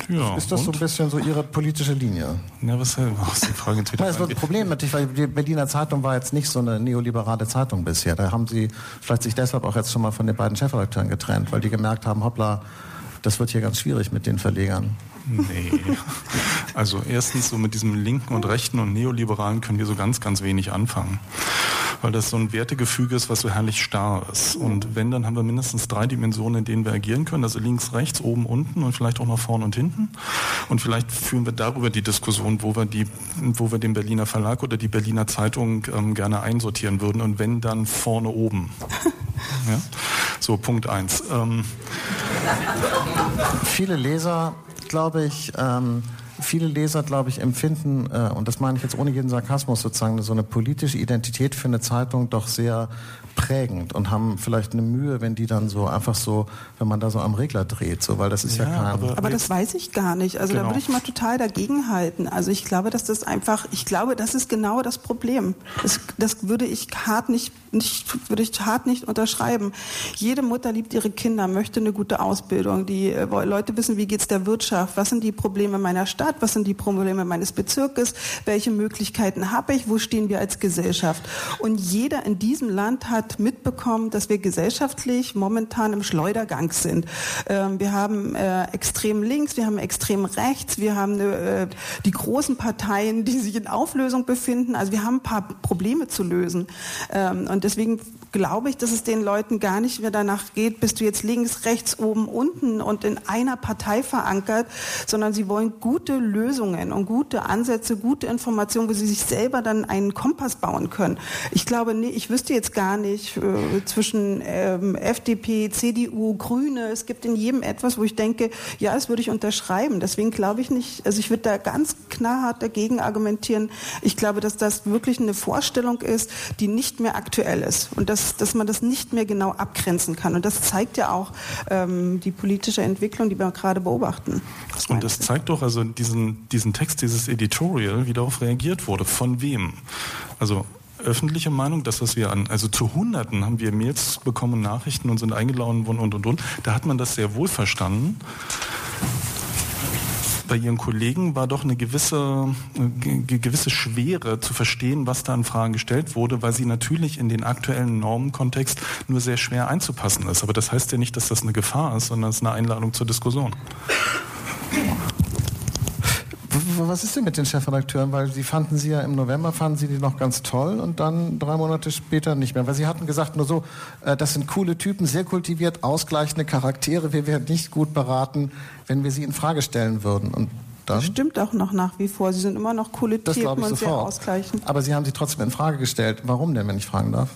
ja, ist das und? so ein bisschen so Ihre politische Linie? Ja, was ist die Frage *laughs* Nein, Das wird ein Problem natürlich, weil die Berliner Zeitung war jetzt nicht so eine neoliberale Zeitung bisher. Da haben Sie vielleicht sich deshalb auch jetzt schon mal von den beiden Chefredakteuren getrennt, weil die gemerkt haben, hoppla, das wird hier ganz schwierig mit den Verlegern. Nee. Also erstens so mit diesem linken und rechten und neoliberalen können wir so ganz, ganz wenig anfangen. Weil das so ein Wertegefüge ist, was so herrlich starr ist. Und wenn, dann haben wir mindestens drei Dimensionen, in denen wir agieren können. Also links, rechts, oben, unten und vielleicht auch nach vorne und hinten. Und vielleicht führen wir darüber die Diskussion, wo wir die, wo wir den Berliner Verlag oder die Berliner Zeitung ähm, gerne einsortieren würden. Und wenn, dann vorne oben. Ja? So, Punkt eins. Ähm. Viele Leser glaube ich, ähm, viele Leser, glaube ich, empfinden, äh, und das meine ich jetzt ohne jeden Sarkasmus sozusagen, so eine politische Identität für eine Zeitung doch sehr prägend und haben vielleicht eine Mühe, wenn die dann so einfach so, wenn man da so am Regler dreht, so, weil das ist ja, ja kein. Aber, aber, das weiß ich gar nicht. Also genau. da würde ich mal total dagegen halten. Also ich glaube, dass das einfach, ich glaube, das ist genau das Problem. Das, das würde ich hart nicht, nicht, würde ich hart nicht unterschreiben. Jede Mutter liebt ihre Kinder, möchte eine gute Ausbildung. Die äh, Leute wissen, wie geht's der Wirtschaft, was sind die Probleme meiner Stadt was sind die Probleme meines Bezirkes, welche Möglichkeiten habe ich, wo stehen wir als Gesellschaft. Und jeder in diesem Land hat mitbekommen, dass wir gesellschaftlich momentan im Schleudergang sind. Ähm, wir haben äh, extrem links, wir haben extrem rechts, wir haben äh, die großen Parteien, die sich in Auflösung befinden. Also wir haben ein paar Probleme zu lösen. Ähm, und deswegen glaube ich, dass es den Leuten gar nicht mehr danach geht, bist du jetzt links, rechts, oben, unten und in einer Partei verankert, sondern sie wollen gute Lösungen und gute Ansätze, gute Informationen, wo sie sich selber dann einen Kompass bauen können. Ich glaube, nee, ich wüsste jetzt gar nicht äh, zwischen ähm, FDP, CDU, Grüne, es gibt in jedem etwas, wo ich denke, ja, das würde ich unterschreiben. Deswegen glaube ich nicht, also ich würde da ganz knallhart dagegen argumentieren. Ich glaube, dass das wirklich eine Vorstellung ist, die nicht mehr aktuell ist. Und das dass, dass man das nicht mehr genau abgrenzen kann. Und das zeigt ja auch ähm, die politische Entwicklung, die wir gerade beobachten. Und das zeigt doch also diesen, diesen Text, dieses Editorial, wie darauf reagiert wurde. Von wem? Also öffentliche Meinung, das, was wir an, also zu Hunderten haben wir Mails bekommen, Nachrichten und sind eingeladen worden und und und. Da hat man das sehr wohl verstanden bei Ihren Kollegen war doch eine gewisse, gewisse Schwere zu verstehen, was da an Fragen gestellt wurde, weil sie natürlich in den aktuellen Normenkontext nur sehr schwer einzupassen ist. Aber das heißt ja nicht, dass das eine Gefahr ist, sondern es ist eine Einladung zur Diskussion was ist denn mit den Chefredakteuren? Weil sie fanden sie ja im November, fanden sie die noch ganz toll und dann drei Monate später nicht mehr. Weil sie hatten gesagt nur so, äh, das sind coole Typen, sehr kultiviert, ausgleichende Charaktere. Wir wären nicht gut beraten, wenn wir sie in Frage stellen würden. Und dann? Das stimmt auch noch nach wie vor. Sie sind immer noch coole das Typen und sehr ausgleichend. Aber Sie haben sie trotzdem in Frage gestellt. Warum denn, wenn ich fragen darf?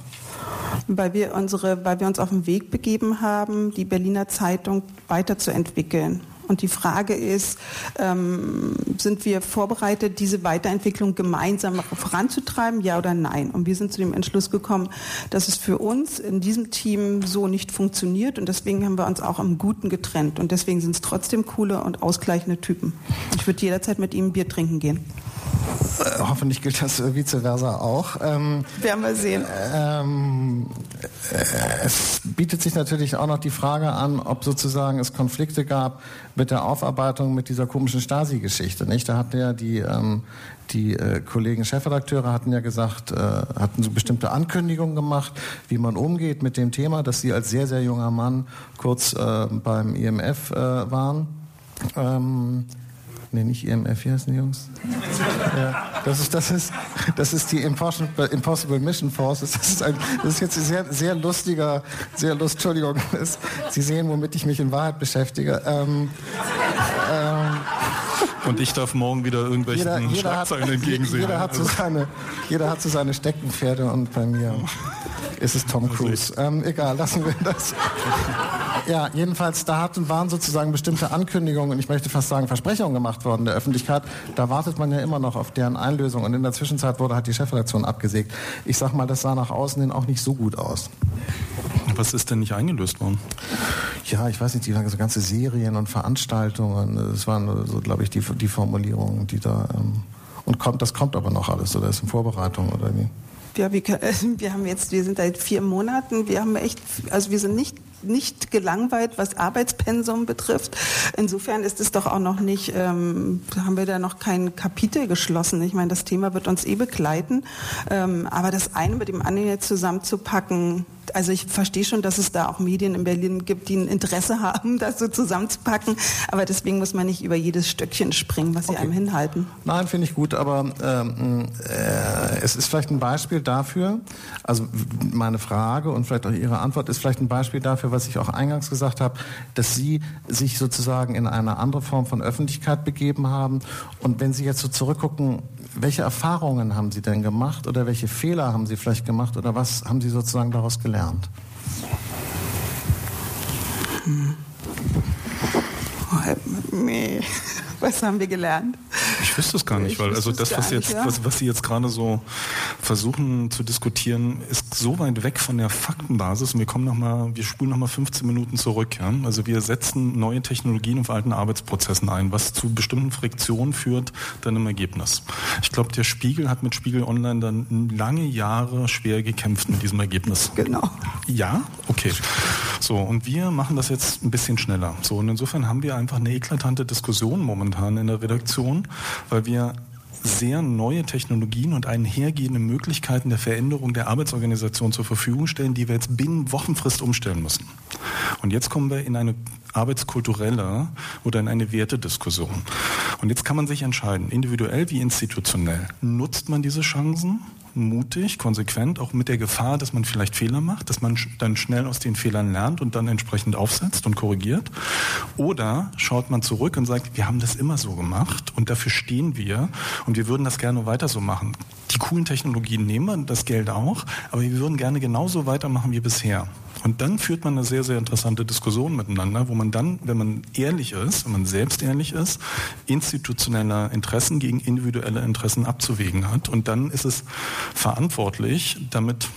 Weil wir, unsere, weil wir uns auf den Weg begeben haben, die Berliner Zeitung weiterzuentwickeln. Und die Frage ist, ähm, sind wir vorbereitet, diese Weiterentwicklung gemeinsam voranzutreiben, ja oder nein? Und wir sind zu dem Entschluss gekommen, dass es für uns in diesem Team so nicht funktioniert. Und deswegen haben wir uns auch am Guten getrennt. Und deswegen sind es trotzdem coole und ausgleichende Typen. Ich würde jederzeit mit ihm Bier trinken gehen. Äh, hoffentlich gilt das äh, vice versa auch. Ähm, Werden wir sehen. Ähm, äh, es bietet sich natürlich auch noch die Frage an, ob sozusagen es Konflikte gab mit der Aufarbeitung mit dieser komischen Stasi-Geschichte. Nicht? Da hatten ja die, ähm, die äh, Kollegen Chefredakteure hatten ja gesagt, äh, hatten so bestimmte Ankündigungen gemacht, wie man umgeht mit dem Thema, dass sie als sehr, sehr junger Mann kurz äh, beim IMF waren. Ähm, nee, nicht IMF, wie heißen die Jungs? ja, das ist, das ist, das ist die Impossible, Impossible Mission Force. Das ist, ein, das ist jetzt ein sehr, sehr lustiger, sehr lust, Entschuldigung, *laughs* ist, Sie sehen, womit ich mich in Wahrheit beschäftige. Ähm, ähm, und ich darf morgen wieder irgendwelchen jeder, jeder Schlagzeilen entgegensehen. Jeder hat, so seine, jeder hat so seine Steckenpferde und bei mir ist es Tom Cruise. Ähm, egal, lassen wir das. Ja, jedenfalls, da hatten, waren sozusagen bestimmte Ankündigungen, ich möchte fast sagen Versprechungen gemacht worden der Öffentlichkeit. Da wartet man ja immer noch auf deren Einlösung. Und in der Zwischenzeit wurde halt die Chefredaktion abgesägt. Ich sag mal, das sah nach außen hin auch nicht so gut aus. Was ist denn nicht eingelöst worden? Ja, ich weiß nicht, die so ganze Serien und Veranstaltungen, das waren so, glaube ich, die, die Formulierungen, die da. Ähm, und kommt, das kommt aber noch alles, oder ist in Vorbereitung, oder wie? Ja, wir, *laughs* wir haben jetzt, wir sind seit vier Monaten, wir haben echt, also wir sind nicht nicht gelangweilt, was Arbeitspensum betrifft. Insofern ist es doch auch noch nicht, ähm, haben wir da noch kein Kapitel geschlossen. Ich meine, das Thema wird uns eh begleiten. Ähm, aber das eine mit dem anderen jetzt zusammenzupacken, also ich verstehe schon, dass es da auch Medien in Berlin gibt, die ein Interesse haben, *laughs* das so zusammenzupacken. Aber deswegen muss man nicht über jedes Stöckchen springen, was sie okay. einem hinhalten. Nein, finde ich gut, aber ähm, äh, es ist vielleicht ein Beispiel dafür, also meine Frage und vielleicht auch Ihre Antwort ist vielleicht ein Beispiel dafür, was ich auch eingangs gesagt habe, dass Sie sich sozusagen in eine andere Form von Öffentlichkeit begeben haben. Und wenn Sie jetzt so zurückgucken, welche Erfahrungen haben Sie denn gemacht oder welche Fehler haben Sie vielleicht gemacht oder was haben Sie sozusagen daraus gelernt? Hm. Oh. *laughs* Was haben wir gelernt? Ich wüsste es gar nicht, ich weil also das, was, jetzt, ja. was, was Sie jetzt gerade so versuchen zu diskutieren, ist so weit weg von der Faktenbasis. Und wir kommen noch mal, wir spulen noch mal 15 Minuten zurück. Ja? Also wir setzen neue Technologien auf alten Arbeitsprozessen ein, was zu bestimmten Friktionen führt, dann im Ergebnis. Ich glaube, der Spiegel hat mit Spiegel Online dann lange Jahre schwer gekämpft mit diesem Ergebnis. Genau. Ja, okay. So, und wir machen das jetzt ein bisschen schneller. So, und insofern haben wir einfach eine eklatante Diskussion momentan in der Redaktion, weil wir sehr neue Technologien und einhergehende Möglichkeiten der Veränderung der Arbeitsorganisation zur Verfügung stellen, die wir jetzt binnen Wochenfrist umstellen müssen. Und jetzt kommen wir in eine arbeitskulturelle oder in eine Wertediskussion. Und jetzt kann man sich entscheiden, individuell wie institutionell. Nutzt man diese Chancen? mutig, konsequent, auch mit der Gefahr, dass man vielleicht Fehler macht, dass man dann schnell aus den Fehlern lernt und dann entsprechend aufsetzt und korrigiert. Oder schaut man zurück und sagt, wir haben das immer so gemacht und dafür stehen wir und wir würden das gerne weiter so machen. Die coolen Technologien nehmen wir, das Geld auch, aber wir würden gerne genauso weitermachen wie bisher. Und dann führt man eine sehr, sehr interessante Diskussion miteinander, wo man dann, wenn man ehrlich ist, wenn man selbst ehrlich ist, institutionelle Interessen gegen individuelle Interessen abzuwägen hat. Und dann ist es verantwortlich, damit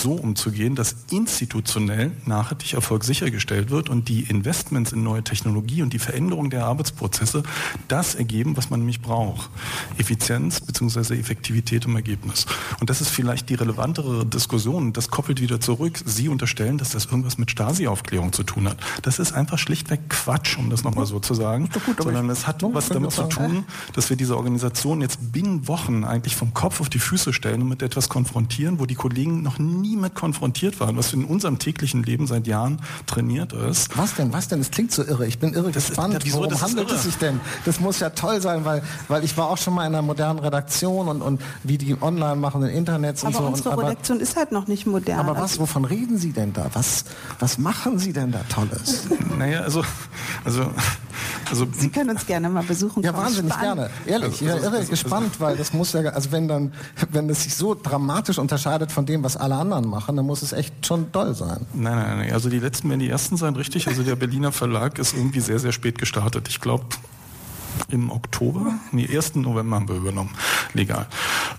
so umzugehen, dass institutionell nachhaltig Erfolg sichergestellt wird und die Investments in neue Technologie und die Veränderung der Arbeitsprozesse das ergeben, was man nämlich braucht. Effizienz bzw. Effektivität im Ergebnis. Und das ist vielleicht die relevantere Diskussion. Das koppelt wieder zurück. Sie unterstellen, dass das irgendwas mit Stasi-Aufklärung zu tun hat. Das ist einfach schlichtweg Quatsch, um das nochmal so zu sagen. Gut, Sondern es hat was damit zu tun, dass wir diese Organisation jetzt binnen Wochen eigentlich vom Kopf auf die Füße stellen und mit etwas konfrontieren, wo die Kollegen noch nie nie mit konfrontiert waren, was in unserem täglichen Leben seit Jahren trainiert ist. Was denn? Was denn? Es klingt so irre. Ich bin irre das gespannt. Ist, wieso, Worum handelt es sich denn? Das muss ja toll sein, weil, weil ich war auch schon mal in einer modernen Redaktion und, und wie die online machen, in Internets und so. aber Unsere Redaktion ist halt noch nicht modern. Aber was, wovon reden Sie denn da? Was, was machen Sie denn da Tolles? Naja, also, also, also Sie können uns gerne mal besuchen. Ja, wahnsinnig Spannend. gerne. Ehrlich, ja, irre also, gespannt, weil das muss ja, also wenn dann, wenn es sich so dramatisch unterscheidet von dem, was alle anderen anderen machen, dann muss es echt schon doll sein. Nein, nein, nein. Also die letzten werden die ersten sein, richtig. Also der Berliner Verlag ist irgendwie sehr, sehr spät gestartet. Ich glaube im Oktober, nee, 1. November haben wir übernommen, legal.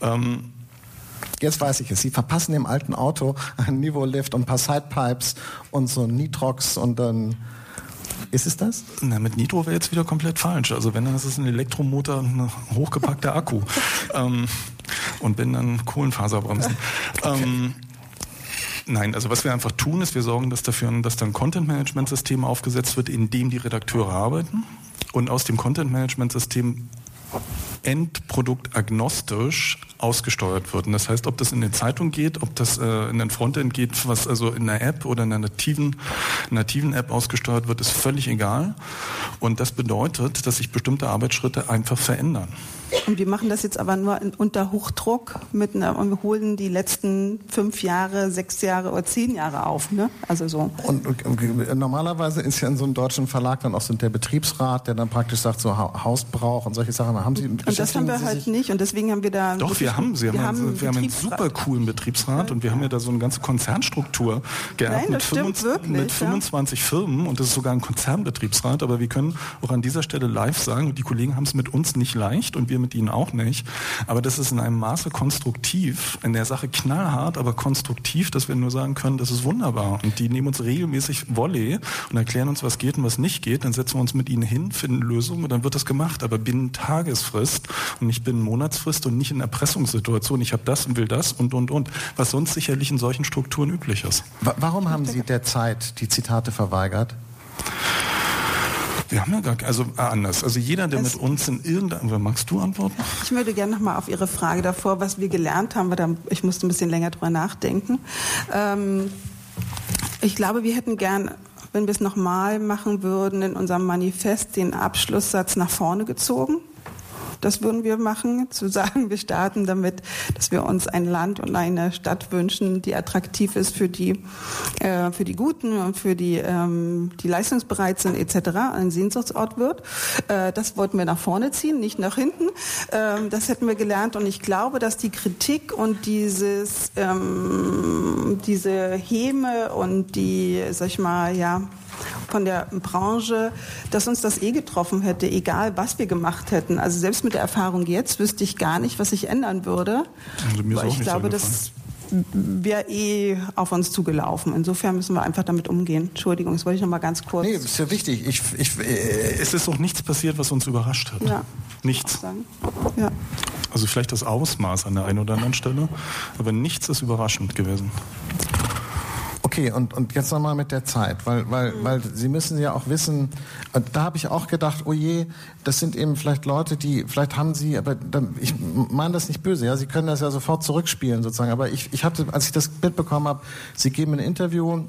Ähm, Jetzt weiß ich es. Sie verpassen dem alten Auto einen Niveau-Lift und ein paar Sidepipes und so Nitrox und dann ist es das? Na, mit Nitro wäre jetzt wieder komplett falsch. Also wenn, dann ist es ein Elektromotor, ein hochgepackter Akku. *laughs* ähm, und wenn, dann Kohlenfaserbremsen. Okay. Ähm, Nein, also was wir einfach tun, ist, wir sorgen dass dafür, dass dann Content-Management-System aufgesetzt wird, in dem die Redakteure arbeiten. Und aus dem Content-Management-System endproduktagnostisch ausgesteuert wird. Und das heißt, ob das in eine Zeitung geht, ob das äh, in ein Frontend geht, was also in einer App oder in einer nativen, nativen App ausgesteuert wird, ist völlig egal. Und das bedeutet, dass sich bestimmte Arbeitsschritte einfach verändern. Und wir machen das jetzt aber nur unter Hochdruck mit einer, und wir holen die letzten fünf Jahre, sechs Jahre oder zehn Jahre auf. Ne? Also so. Und, und, und, normalerweise ist ja in so einem deutschen Verlag dann auch so der Betriebsrat, der dann praktisch sagt, so Hausbrauch und solche Sachen. Haben Sie, und das haben wir halt nicht und deswegen haben wir da. Doch, wir haben, Sie wir haben, haben, wir haben einen super coolen Betriebsrat und wir haben ja da so eine ganze Konzernstruktur geerbt mit, 25, wirklich, mit 25 ja. Firmen und das ist sogar ein Konzernbetriebsrat, aber wir können auch an dieser Stelle live sagen, die Kollegen haben es mit uns nicht leicht und wir wir mit ihnen auch nicht. Aber das ist in einem Maße konstruktiv, in der Sache knallhart, aber konstruktiv, dass wir nur sagen können, das ist wunderbar. Und die nehmen uns regelmäßig Volley und erklären uns, was geht und was nicht geht. Dann setzen wir uns mit ihnen hin, finden Lösungen und dann wird das gemacht. Aber binnen Tagesfrist und nicht binnen Monatsfrist und nicht in Erpressungssituation. Ich habe das und will das und, und, und. Was sonst sicherlich in solchen Strukturen üblich ist. Warum haben Sie derzeit die Zitate verweigert? Wir haben ja gar also äh, anders. Also jeder, der es mit uns in irgendeiner, magst du antworten? Ich würde gerne nochmal auf Ihre Frage davor, was wir gelernt haben, weil da, ich musste ein bisschen länger drüber nachdenken. Ähm, ich glaube, wir hätten gern wenn wir es nochmal machen würden, in unserem Manifest den Abschlusssatz nach vorne gezogen. Das würden wir machen, *laughs* zu sagen, wir starten damit, dass wir uns ein Land und eine Stadt wünschen, die attraktiv ist für die, äh, für die Guten und für die, ähm, die leistungsbereit sind etc., ein Sehnsuchtsort wird. Äh, das wollten wir nach vorne ziehen, nicht nach hinten. Ähm, das hätten wir gelernt und ich glaube, dass die Kritik und dieses, ähm, diese Häme und die, sag ich mal, ja, von der Branche, dass uns das eh getroffen hätte, egal was wir gemacht hätten. Also selbst mit der Erfahrung jetzt wüsste ich gar nicht, was sich ändern würde. Also mir ist auch ich glaube, das wäre eh auf uns zugelaufen. Insofern müssen wir einfach damit umgehen. Entschuldigung, das wollte ich noch mal ganz kurz. Nee, ist ja wichtig. Ich, ich, äh, es ist auch nichts passiert, was uns überrascht hat. Ja. Nichts. Ja. Also vielleicht das Ausmaß an der einen oder anderen Stelle, aber nichts ist überraschend gewesen. Okay, und, und jetzt nochmal mit der Zeit, weil, weil, mhm. weil Sie müssen ja auch wissen, da habe ich auch gedacht, oh je, das sind eben vielleicht Leute, die, vielleicht haben Sie, aber ich meine das nicht böse, ja, Sie können das ja sofort zurückspielen sozusagen, aber ich, ich hatte, als ich das mitbekommen habe, Sie geben ein Interview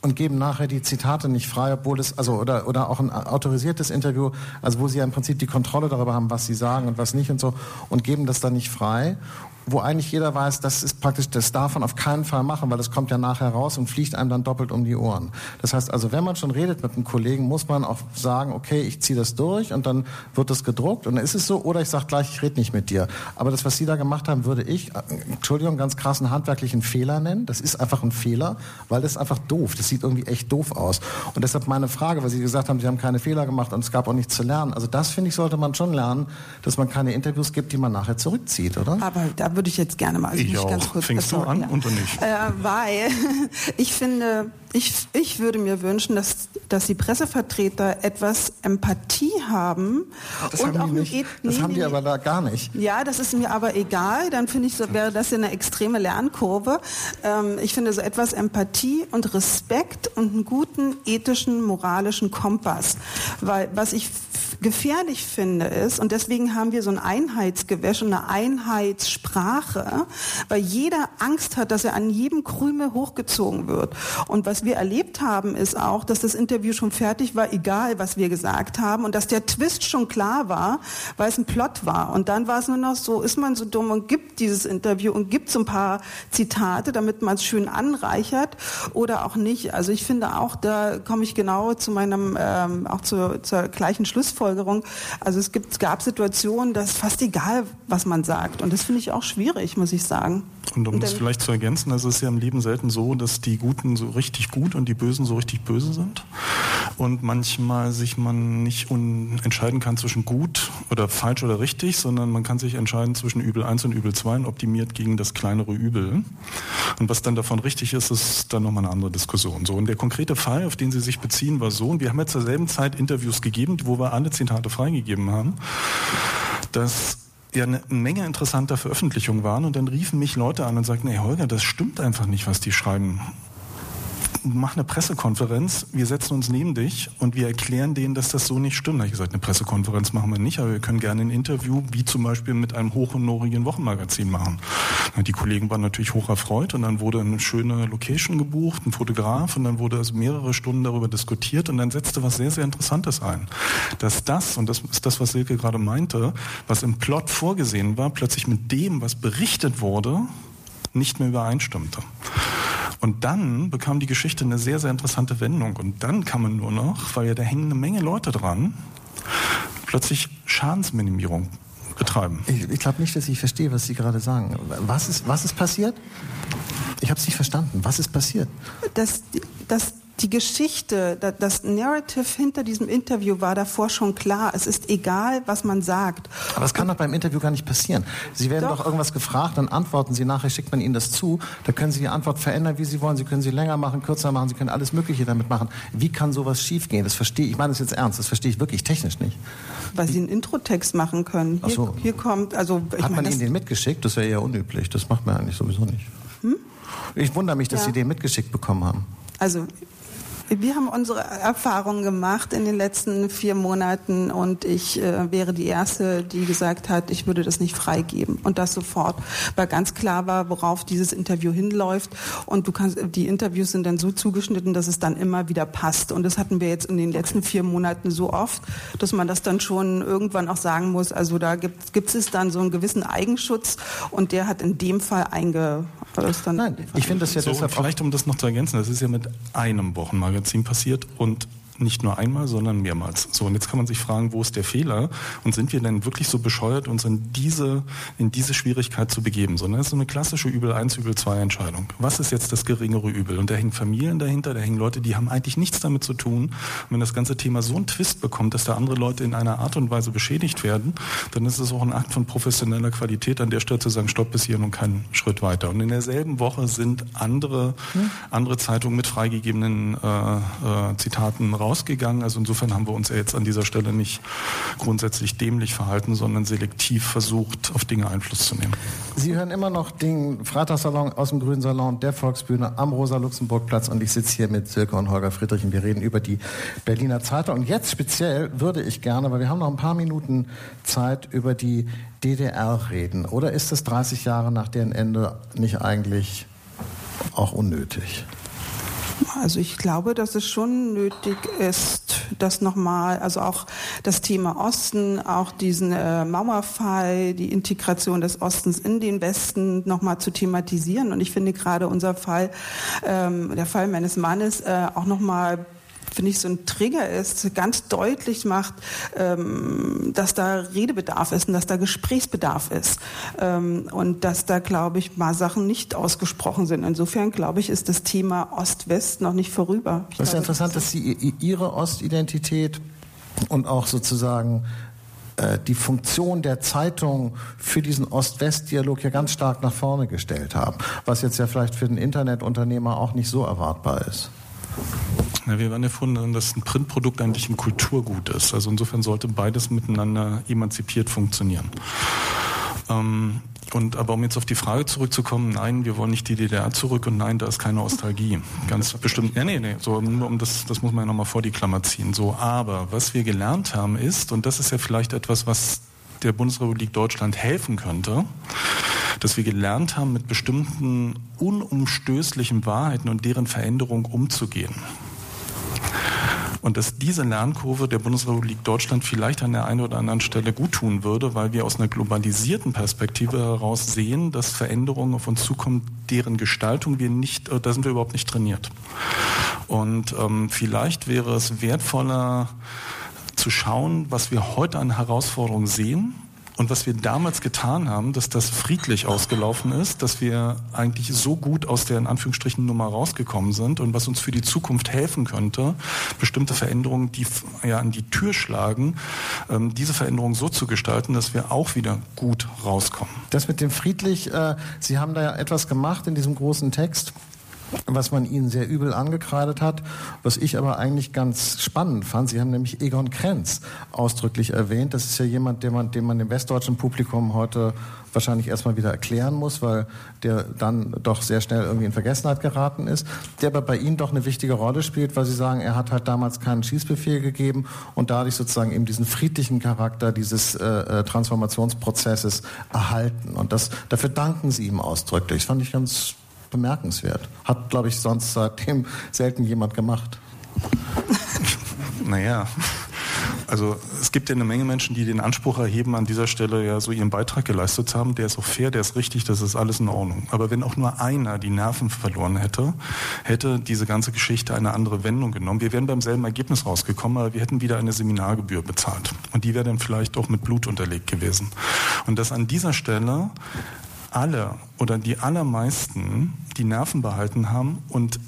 und geben nachher die Zitate nicht frei, obwohl es, also, oder, oder auch ein autorisiertes Interview, also wo sie ja im Prinzip die Kontrolle darüber haben, was sie sagen und was nicht und so, und geben das dann nicht frei wo eigentlich jeder weiß, das ist praktisch, das darf man auf keinen Fall machen, weil das kommt ja nachher raus und fliegt einem dann doppelt um die Ohren. Das heißt also, wenn man schon redet mit einem Kollegen, muss man auch sagen, okay, ich ziehe das durch und dann wird es gedruckt und dann ist es so, oder ich sage gleich, ich rede nicht mit dir. Aber das, was Sie da gemacht haben, würde ich, äh, Entschuldigung, ganz krassen handwerklichen Fehler nennen. Das ist einfach ein Fehler, weil das ist einfach doof. Das sieht irgendwie echt doof aus. Und deshalb meine Frage, weil Sie gesagt haben, Sie haben keine Fehler gemacht und es gab auch nichts zu lernen. Also das, finde ich, sollte man schon lernen, dass man keine Interviews gibt, die man nachher zurückzieht, oder? Aber da würde ich jetzt gerne mal. Also ich auch. Ganz kurz Fängst du an ja. und nicht? Äh, weil *laughs* ich finde, ich, ich würde mir wünschen, dass, dass die Pressevertreter etwas Empathie haben. Das und haben die nicht. E das nee, haben die aber da gar nicht. Ja, das ist mir aber egal. Dann finde ich, so, wäre das ja eine extreme Lernkurve. Ähm, ich finde so etwas Empathie und Respekt und einen guten ethischen, moralischen Kompass. Weil was ich gefährlich finde ist, und deswegen haben wir so ein Einheitsgewäsch und eine Einheitssprache, weil jeder Angst hat, dass er an jedem Krümel hochgezogen wird. Und was wir erlebt haben, ist auch, dass das Interview schon fertig war, egal was wir gesagt haben, und dass der Twist schon klar war, weil es ein Plot war. Und dann war es nur noch so, ist man so dumm und gibt dieses Interview und gibt so ein paar Zitate, damit man es schön anreichert oder auch nicht. Also ich finde auch, da komme ich genau zu meinem, ähm, auch zur, zur gleichen Schlussfolgerung, Schlussfolgerung. Also es, gibt, gab Situationen, da ist fast egal, was man sagt. Und das finde ich auch schwierig, muss ich sagen. Und um und das vielleicht zu ergänzen, also es ist ja im Leben selten so, dass die Guten so richtig gut und die Bösen so richtig böse sind. Und manchmal sich man nicht entscheiden kann zwischen gut oder falsch oder richtig, sondern man kann sich entscheiden zwischen Übel 1 und Übel 2 und optimiert gegen das kleinere Übel. Und was dann davon richtig ist, ist dann nochmal eine andere Diskussion. So, und der konkrete Fall, auf den Sie sich beziehen, war so, und wir haben ja zur selben Zeit Interviews gegeben, wo wir alle Zitate freigegeben haben, dass ja eine Menge interessanter Veröffentlichungen waren und dann riefen mich Leute an und sagten, hey Holger, das stimmt einfach nicht, was die schreiben mach eine Pressekonferenz, wir setzen uns neben dich und wir erklären denen, dass das so nicht stimmt. Da habe ich gesagt, eine Pressekonferenz machen wir nicht, aber wir können gerne ein Interview, wie zum Beispiel mit einem hochhonorigen Wochenmagazin machen. Die Kollegen waren natürlich hoch erfreut und dann wurde eine schöne Location gebucht, ein Fotograf und dann wurde also mehrere Stunden darüber diskutiert und dann setzte was sehr, sehr Interessantes ein. Dass das, und das ist das, was Silke gerade meinte, was im Plot vorgesehen war, plötzlich mit dem, was berichtet wurde, nicht mehr übereinstimmte. Und dann bekam die Geschichte eine sehr, sehr interessante Wendung. Und dann kann man nur noch, weil ja da hängen eine Menge Leute dran, plötzlich Schadensminimierung betreiben. Ich, ich glaube nicht, dass ich verstehe, was Sie gerade sagen. Was ist, was ist passiert? Ich habe es nicht verstanden. Was ist passiert? Dass, dass die Geschichte, das Narrative hinter diesem Interview war davor schon klar. Es ist egal, was man sagt. Aber das kann doch beim Interview gar nicht passieren. Sie werden doch, doch irgendwas gefragt, dann antworten Sie nachher, schickt man Ihnen das zu. Da können Sie die Antwort verändern, wie Sie wollen. Sie können sie länger machen, kürzer machen, Sie können alles Mögliche damit machen. Wie kann sowas schiefgehen? Das verstehe ich. Ich meine das jetzt ernst. Das verstehe ich wirklich technisch nicht. Weil Sie einen Introtext machen können. Hier, so. hier kommt, also ich Hat man meine, Ihnen den mitgeschickt? Das wäre eher unüblich. Das macht man eigentlich sowieso nicht. Hm? Ich wundere mich, dass ja. Sie den mitgeschickt bekommen haben. Also wir haben unsere Erfahrungen gemacht in den letzten vier Monaten und ich äh, wäre die Erste, die gesagt hat, ich würde das nicht freigeben. Und das sofort, weil ganz klar war, worauf dieses Interview hinläuft. Und du kannst, die Interviews sind dann so zugeschnitten, dass es dann immer wieder passt. Und das hatten wir jetzt in den letzten vier Monaten so oft, dass man das dann schon irgendwann auch sagen muss. Also da gibt, es dann so einen gewissen Eigenschutz und der hat in dem Fall einge, Nein, ich finde das ja so, deshalb vielleicht um das noch zu ergänzen, das ist ja mit einem Wochenmagazin Magazin passiert und nicht nur einmal, sondern mehrmals. So, und jetzt kann man sich fragen, wo ist der Fehler? Und sind wir denn wirklich so bescheuert, uns in diese, in diese Schwierigkeit zu begeben? Sondern es ist so eine klassische Übel 1, Übel 2 Entscheidung. Was ist jetzt das geringere Übel? Und da hängen Familien dahinter, da hängen Leute, die haben eigentlich nichts damit zu tun. Und wenn das ganze Thema so einen Twist bekommt, dass da andere Leute in einer Art und Weise beschädigt werden, dann ist es auch ein Akt von professioneller Qualität, an der Stelle zu sagen, stopp bis hier und keinen Schritt weiter. Und in derselben Woche sind andere, hm? andere Zeitungen mit freigegebenen äh, äh, Zitaten raus rausgegangen. Also insofern haben wir uns ja jetzt an dieser Stelle nicht grundsätzlich dämlich verhalten, sondern selektiv versucht, auf Dinge Einfluss zu nehmen. Sie hören immer noch den Freitagssalon aus dem Grünen Salon der Volksbühne am Rosa-Luxemburg-Platz und ich sitze hier mit Silke und Holger Friedrich und wir reden über die Berliner Zeitung. Und jetzt speziell würde ich gerne, weil wir haben noch ein paar Minuten Zeit, über die DDR reden. Oder ist es 30 Jahre nach deren Ende nicht eigentlich auch unnötig? Also ich glaube, dass es schon nötig ist, das nochmal, also auch das Thema Osten, auch diesen äh, Mauerfall, die Integration des Ostens in den Westen nochmal zu thematisieren. Und ich finde gerade unser Fall, ähm, der Fall meines Mannes, äh, auch nochmal finde ich, so ein Trigger ist, ganz deutlich macht, ähm, dass da Redebedarf ist und dass da Gesprächsbedarf ist. Ähm, und dass da, glaube ich, mal Sachen nicht ausgesprochen sind. Insofern, glaube ich, ist das Thema Ost-West noch nicht vorüber. Ich das ist ja interessant, dass Sie Ihre Ostidentität und auch sozusagen äh, die Funktion der Zeitung für diesen Ost-West-Dialog ja ganz stark nach vorne gestellt haben, was jetzt ja vielleicht für den Internetunternehmer auch nicht so erwartbar ist. Ja, wir waren erfunden, dass ein Printprodukt eigentlich ein Kulturgut ist. Also insofern sollte beides miteinander emanzipiert funktionieren. Ähm, und aber um jetzt auf die Frage zurückzukommen, nein, wir wollen nicht die DDR zurück und nein, da ist keine Nostalgie. Ganz bestimmt. Ja, nee, nee, so um das, das muss man ja nochmal vor die Klammer ziehen. So, aber was wir gelernt haben ist, und das ist ja vielleicht etwas, was der Bundesrepublik Deutschland helfen könnte, dass wir gelernt haben, mit bestimmten unumstößlichen Wahrheiten und deren Veränderung umzugehen. Und dass diese Lernkurve der Bundesrepublik Deutschland vielleicht an der einen oder anderen Stelle gut tun würde, weil wir aus einer globalisierten Perspektive heraus sehen, dass Veränderungen auf uns zukommen, deren Gestaltung wir nicht, äh, da sind wir überhaupt nicht trainiert. Und ähm, vielleicht wäre es wertvoller zu schauen, was wir heute an Herausforderungen sehen und was wir damals getan haben, dass das friedlich ausgelaufen ist, dass wir eigentlich so gut aus der in Anführungsstrichen Nummer rausgekommen sind und was uns für die Zukunft helfen könnte, bestimmte Veränderungen, die ja an die Tür schlagen, ähm, diese Veränderungen so zu gestalten, dass wir auch wieder gut rauskommen. Das mit dem friedlich, äh, Sie haben da ja etwas gemacht in diesem großen Text was man ihnen sehr übel angekreidet hat, was ich aber eigentlich ganz spannend fand. Sie haben nämlich Egon Krenz ausdrücklich erwähnt. Das ist ja jemand, den man, den man dem westdeutschen Publikum heute wahrscheinlich erstmal wieder erklären muss, weil der dann doch sehr schnell irgendwie in Vergessenheit geraten ist, der aber bei Ihnen doch eine wichtige Rolle spielt, weil Sie sagen, er hat halt damals keinen Schießbefehl gegeben und dadurch sozusagen eben diesen friedlichen Charakter dieses äh, äh Transformationsprozesses erhalten. Und das, dafür danken Sie ihm ausdrücklich. Das fand ich ganz bemerkenswert. Hat, glaube ich, sonst seitdem selten jemand gemacht. naja. Also es gibt ja eine Menge Menschen, die den Anspruch erheben, an dieser Stelle ja so ihren Beitrag geleistet haben. Der ist auch fair, der ist richtig, das ist alles in Ordnung. Aber wenn auch nur einer die Nerven verloren hätte, hätte diese ganze Geschichte eine andere Wendung genommen. Wir wären beim selben Ergebnis rausgekommen, aber wir hätten wieder eine Seminargebühr bezahlt. Und die wäre dann vielleicht auch mit Blut unterlegt gewesen. Und dass an dieser Stelle alle oder die allermeisten die Nerven behalten haben und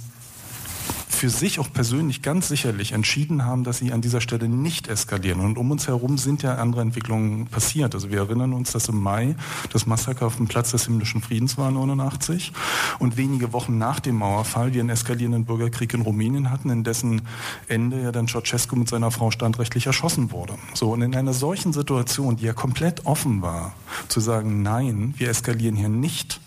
für sich auch persönlich ganz sicherlich entschieden haben, dass sie an dieser Stelle nicht eskalieren. Und um uns herum sind ja andere Entwicklungen passiert. Also wir erinnern uns, dass im Mai das Massaker auf dem Platz des himmlischen Friedens war, 89. Und wenige Wochen nach dem Mauerfall wir einen eskalierenden Bürgerkrieg in Rumänien hatten, in dessen Ende ja dann Ceausescu mit seiner Frau standrechtlich erschossen wurde. So, und in einer solchen Situation, die ja komplett offen war, zu sagen, nein, wir eskalieren hier nicht,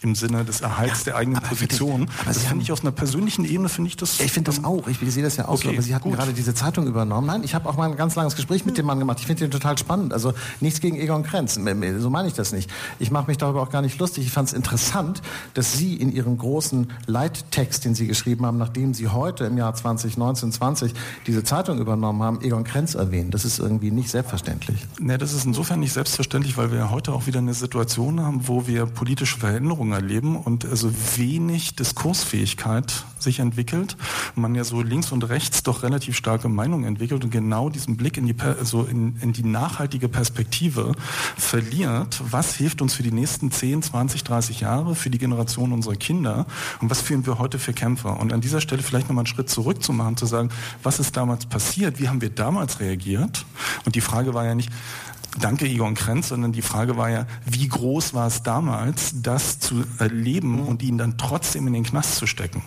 im Sinne des Erhalts der eigenen Position. Ich, das finde ich auf einer persönlichen Ebene, finde ich das. Ich finde das auch. Ich, ich sehe das ja auch okay. Aber Sie hatten gut. gerade diese Zeitung übernommen. Nein, ich habe auch mal ein ganz langes Gespräch mit dem Mann gemacht. Ich finde den total spannend. Also nichts gegen Egon Krenz. So meine ich das nicht. Ich mache mich darüber auch gar nicht lustig. Ich fand es interessant, dass Sie in Ihrem großen Leittext, den Sie geschrieben haben, nachdem Sie heute im Jahr 2019, 20 diese Zeitung übernommen haben, Egon Krenz erwähnen. Das ist irgendwie nicht selbstverständlich. Ne, das ist insofern nicht selbstverständlich, weil wir heute auch wieder eine Situation haben, wo wir politische Veränderungen Veränderung erleben und also wenig Diskursfähigkeit sich entwickelt. Man ja so links und rechts doch relativ starke Meinungen entwickelt und genau diesen Blick in die, also in, in die nachhaltige Perspektive verliert. Was hilft uns für die nächsten 10, 20, 30 Jahre, für die Generation unserer Kinder und was führen wir heute für Kämpfer? Und an dieser Stelle vielleicht nochmal einen Schritt zurück zu machen, zu sagen, was ist damals passiert? Wie haben wir damals reagiert? Und die Frage war ja nicht, danke Egon Krenz, sondern die Frage war ja, wie groß war es damals, das zu erleben und ihn dann trotzdem in den Knast zu stecken?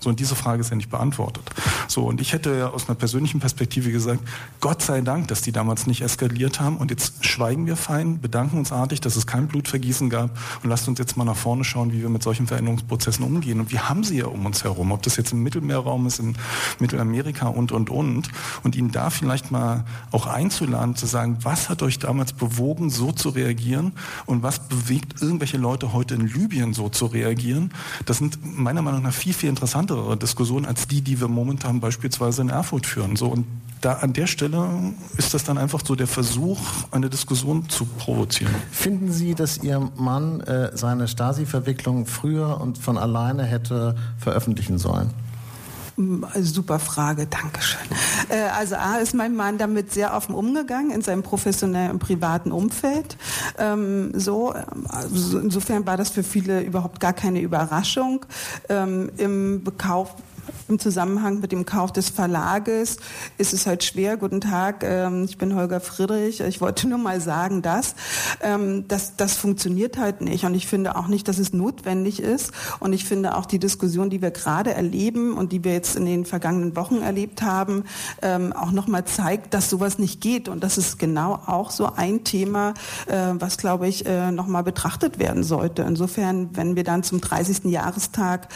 So, und diese Frage ist ja nicht beantwortet. So, und ich hätte aus einer persönlichen Perspektive gesagt, Gott sei Dank, dass die damals nicht eskaliert haben und jetzt schweigen wir fein, bedanken uns artig, dass es kein Blutvergießen gab und lasst uns jetzt mal nach vorne schauen, wie wir mit solchen Veränderungsprozessen umgehen. Und wir haben sie ja um uns herum, ob das jetzt im Mittelmeerraum ist, in Mittelamerika und, und, und. Und ihnen da vielleicht mal auch einzuladen, zu sagen, was hat euch damals bewogen, so zu reagieren und was bewegt irgendwelche Leute heute in Libyen so zu reagieren. Das sind meiner Meinung nach viel, viel interessantere Diskussionen als die, die wir momentan beispielsweise in Erfurt führen. So, und da an der Stelle ist das dann einfach so der Versuch, eine Diskussion zu provozieren. Finden Sie, dass Ihr Mann äh, seine Stasi-Verwicklung früher und von alleine hätte veröffentlichen sollen? Hm, super Frage, Dankeschön. Äh, also A ist mein Mann damit sehr offen umgegangen in seinem professionellen und privaten Umfeld. Ähm, so, also insofern war das für viele überhaupt gar keine Überraschung. Ähm, Im Bekauf im Zusammenhang mit dem Kauf des Verlages ist es halt schwer. Guten Tag, ähm, ich bin Holger Friedrich. Ich wollte nur mal sagen, dass ähm, das, das funktioniert halt nicht. Und ich finde auch nicht, dass es notwendig ist. Und ich finde auch die Diskussion, die wir gerade erleben und die wir jetzt in den vergangenen Wochen erlebt haben, ähm, auch nochmal zeigt, dass sowas nicht geht. Und das ist genau auch so ein Thema, äh, was, glaube ich, äh, nochmal betrachtet werden sollte. Insofern, wenn wir dann zum 30. Jahrestag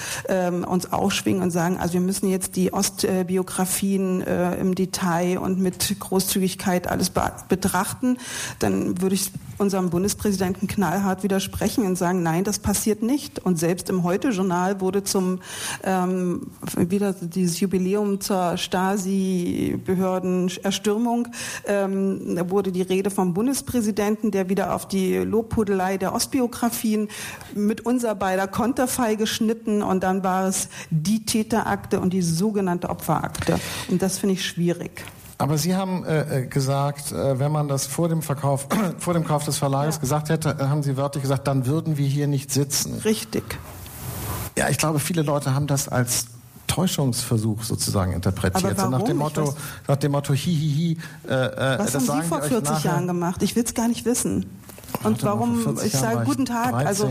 uns ausschwingen und sagen, also wir müssen jetzt die Ostbiografien äh, im Detail und mit Großzügigkeit alles be betrachten, dann würde ich unserem Bundespräsidenten knallhart widersprechen und sagen, nein, das passiert nicht. Und selbst im Heute-Journal wurde zum ähm, wieder dieses Jubiläum zur Stasi-Behördenerstürmung ähm, wurde die Rede vom Bundespräsidenten, der wieder auf die Lobhudelei der Ostbiografien mit unser beider Konterfei geschnitten und dann war es die Täterakte und die sogenannte Opferakte. Und das finde ich schwierig. Aber Sie haben äh, äh, gesagt, äh, wenn man das vor dem Verkauf, *clears throat* vor dem Kauf des Verlages ja. gesagt hätte, äh, haben Sie wörtlich gesagt, dann würden wir hier nicht sitzen. Richtig. Ja, ich glaube, viele Leute haben das als Täuschungsversuch sozusagen interpretiert. So nach dem Motto, nach dem Motto, hi, hi, hi. Äh, Was haben Sie vor 40 Jahren gemacht? Ich will es gar nicht wissen. Und warum, ich sage guten Tag, 13. also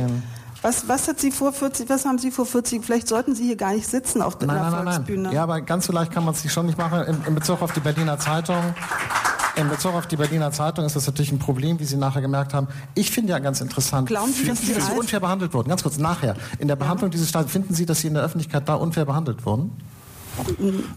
was, was hat Sie vor 40, was haben Sie vor 40, vielleicht sollten Sie hier gar nicht sitzen auf der nein, nein, Volksbühne. Nein. Ja, aber ganz so leicht kann man es sich schon nicht machen. In, in Bezug auf die Berliner Zeitung, in Bezug auf die Berliner Zeitung ist das natürlich ein Problem, wie Sie nachher gemerkt haben. Ich finde ja ganz interessant, Glauben Sie, dass, Sie, Sie unfair behandelt wurden? Ganz kurz, nachher. In der Behandlung ja. dieses Staates, finden Sie, dass Sie in der Öffentlichkeit da unfair behandelt wurden?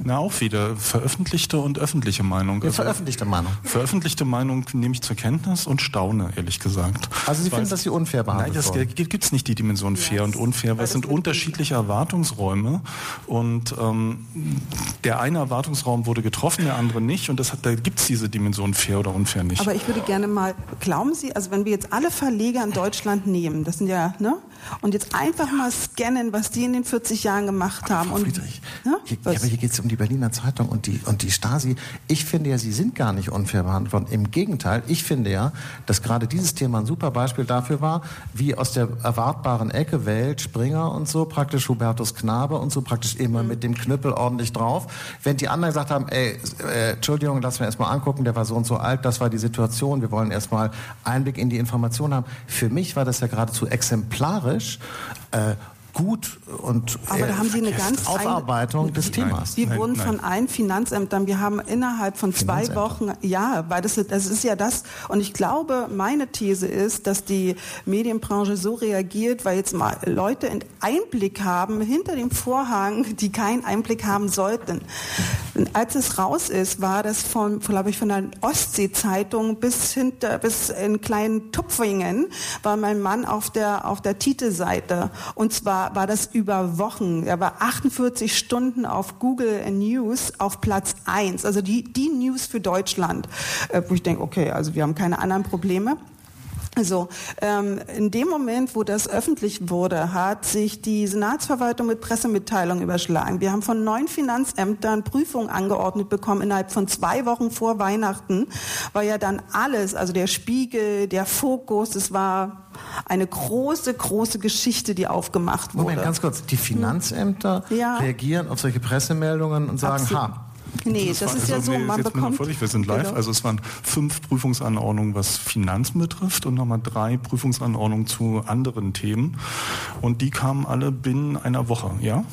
Na, auch wieder veröffentlichte und öffentliche Meinung. Ja, also, veröffentlichte Meinung. Veröffentlichte Meinung nehme ich zur Kenntnis und staune, ehrlich gesagt. Also Sie Weil, finden, dass Sie unfair behandelt Nein, das gibt es nicht die Dimension fair yes. und unfair, weil es sind unterschiedliche Erwartungsräume und ähm, der eine Erwartungsraum wurde getroffen, der andere nicht und das hat, da gibt es diese Dimension fair oder unfair nicht. Aber ich würde gerne mal, glauben Sie, also wenn wir jetzt alle Verleger in Deutschland nehmen, das sind ja, ne, und jetzt einfach mal scannen, was die in den 40 Jahren gemacht haben. Frau Friedrich, und, ne? Ja, aber hier geht es um die Berliner Zeitung und die, und die Stasi. Ich finde ja, sie sind gar nicht unfair behandelt worden. Im Gegenteil, ich finde ja, dass gerade dieses Thema ein super Beispiel dafür war, wie aus der erwartbaren Ecke Welt, Springer und so, praktisch Hubertus Knabe und so, praktisch immer mhm. mit dem Knüppel ordentlich drauf. Wenn die anderen gesagt haben, ey, äh, Entschuldigung, lass mir erstmal angucken, der war so und so alt, das war die Situation, wir wollen erstmal Einblick in die Information haben. Für mich war das ja geradezu exemplarisch. Äh, gut und Aber da haben Sie eine ganz Aufarbeitung des Themas. Wir wurden von allen Finanzämtern, wir haben innerhalb von zwei Wochen, ja, weil das, das ist ja das, und ich glaube, meine These ist, dass die Medienbranche so reagiert, weil jetzt mal Leute einen Einblick haben hinter dem Vorhang, die keinen Einblick haben sollten. Und als es raus ist, war das von, glaube ich, von der Ostsee-Zeitung bis hinter, bis in kleinen Tupfingen, war mein Mann auf der, auf der Titelseite. Und zwar war, das über Wochen. Er war 48 Stunden auf Google News auf Platz 1. Also die, die News für Deutschland. Äh, wo ich denke, okay, also wir haben keine anderen Probleme. Also ähm, in dem Moment, wo das öffentlich wurde, hat sich die Senatsverwaltung mit Pressemitteilungen überschlagen. Wir haben von neun Finanzämtern Prüfungen angeordnet bekommen innerhalb von zwei Wochen vor Weihnachten, weil ja dann alles, also der Spiegel, der Fokus, es war eine große, große Geschichte, die aufgemacht wurde. Moment, ganz kurz. Die Finanzämter ja. reagieren auf solche Pressemeldungen und sagen, Absolut. ha, Nee, das, das ist ja so, man bekommt... Vorsicht, wir sind live, also es waren fünf Prüfungsanordnungen, was Finanzen betrifft und nochmal drei Prüfungsanordnungen zu anderen Themen. Und die kamen alle binnen einer Woche, ja?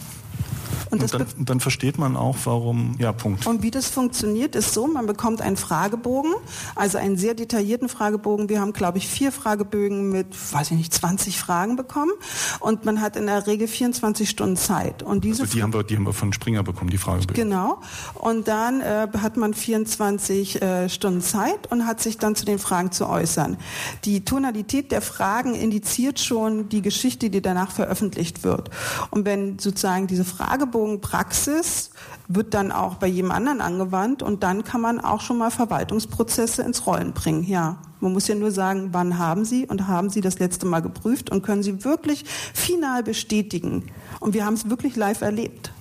Und, und dann, dann, versteht man auch, warum, ja, Punkt. Und wie das funktioniert, ist so, man bekommt einen Fragebogen, also einen sehr detaillierten Fragebogen. Wir haben, glaube ich, vier Fragebögen mit, weiß ich nicht, 20 Fragen bekommen. Und man hat in der Regel 24 Stunden Zeit. Und diese also die, haben wir, die haben wir von Springer bekommen, die Fragebögen. Genau. Und dann äh, hat man 24 äh, Stunden Zeit und hat sich dann zu den Fragen zu äußern. Die Tonalität der Fragen indiziert schon die Geschichte, die danach veröffentlicht wird. Und wenn sozusagen diese Fragebogenpraxis wird dann auch bei jedem anderen angewandt und dann kann man auch schon mal Verwaltungsprozesse ins Rollen bringen. Ja, man muss ja nur sagen, wann haben Sie und haben Sie das letzte Mal geprüft und können Sie wirklich final bestätigen. Und wir haben es wirklich live erlebt.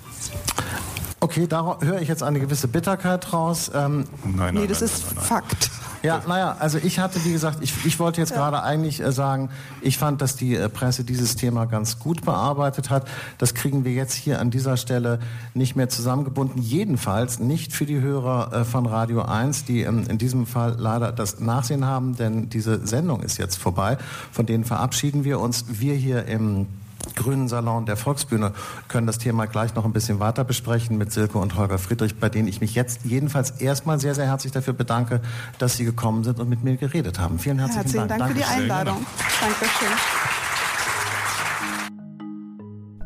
Okay, da höre ich jetzt eine gewisse Bitterkeit raus. Ähm, nein, nein, nee, das nein, ist nein, Fakt. Ja, naja, also ich hatte, wie gesagt, ich, ich wollte jetzt ja. gerade eigentlich äh, sagen, ich fand, dass die äh, Presse dieses Thema ganz gut bearbeitet hat. Das kriegen wir jetzt hier an dieser Stelle nicht mehr zusammengebunden. Jedenfalls nicht für die Hörer äh, von Radio 1, die ähm, in diesem Fall leider das Nachsehen haben, denn diese Sendung ist jetzt vorbei. Von denen verabschieden wir uns. Wir hier im Grünen Salon der Volksbühne können das Thema gleich noch ein bisschen weiter besprechen mit Silke und Holger Friedrich, bei denen ich mich jetzt jedenfalls erstmal sehr, sehr herzlich dafür bedanke, dass Sie gekommen sind und mit mir geredet haben. Vielen herzlichen, herzlichen Dank. Dank für die Einladung. Dankeschön.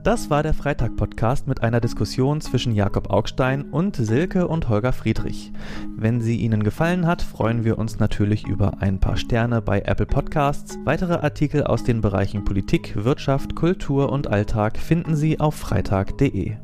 Das war der Freitag-Podcast mit einer Diskussion zwischen Jakob Augstein und Silke und Holger Friedrich. Wenn sie Ihnen gefallen hat, freuen wir uns natürlich über ein paar Sterne bei Apple Podcasts. Weitere Artikel aus den Bereichen Politik, Wirtschaft, Kultur und Alltag finden Sie auf freitag.de.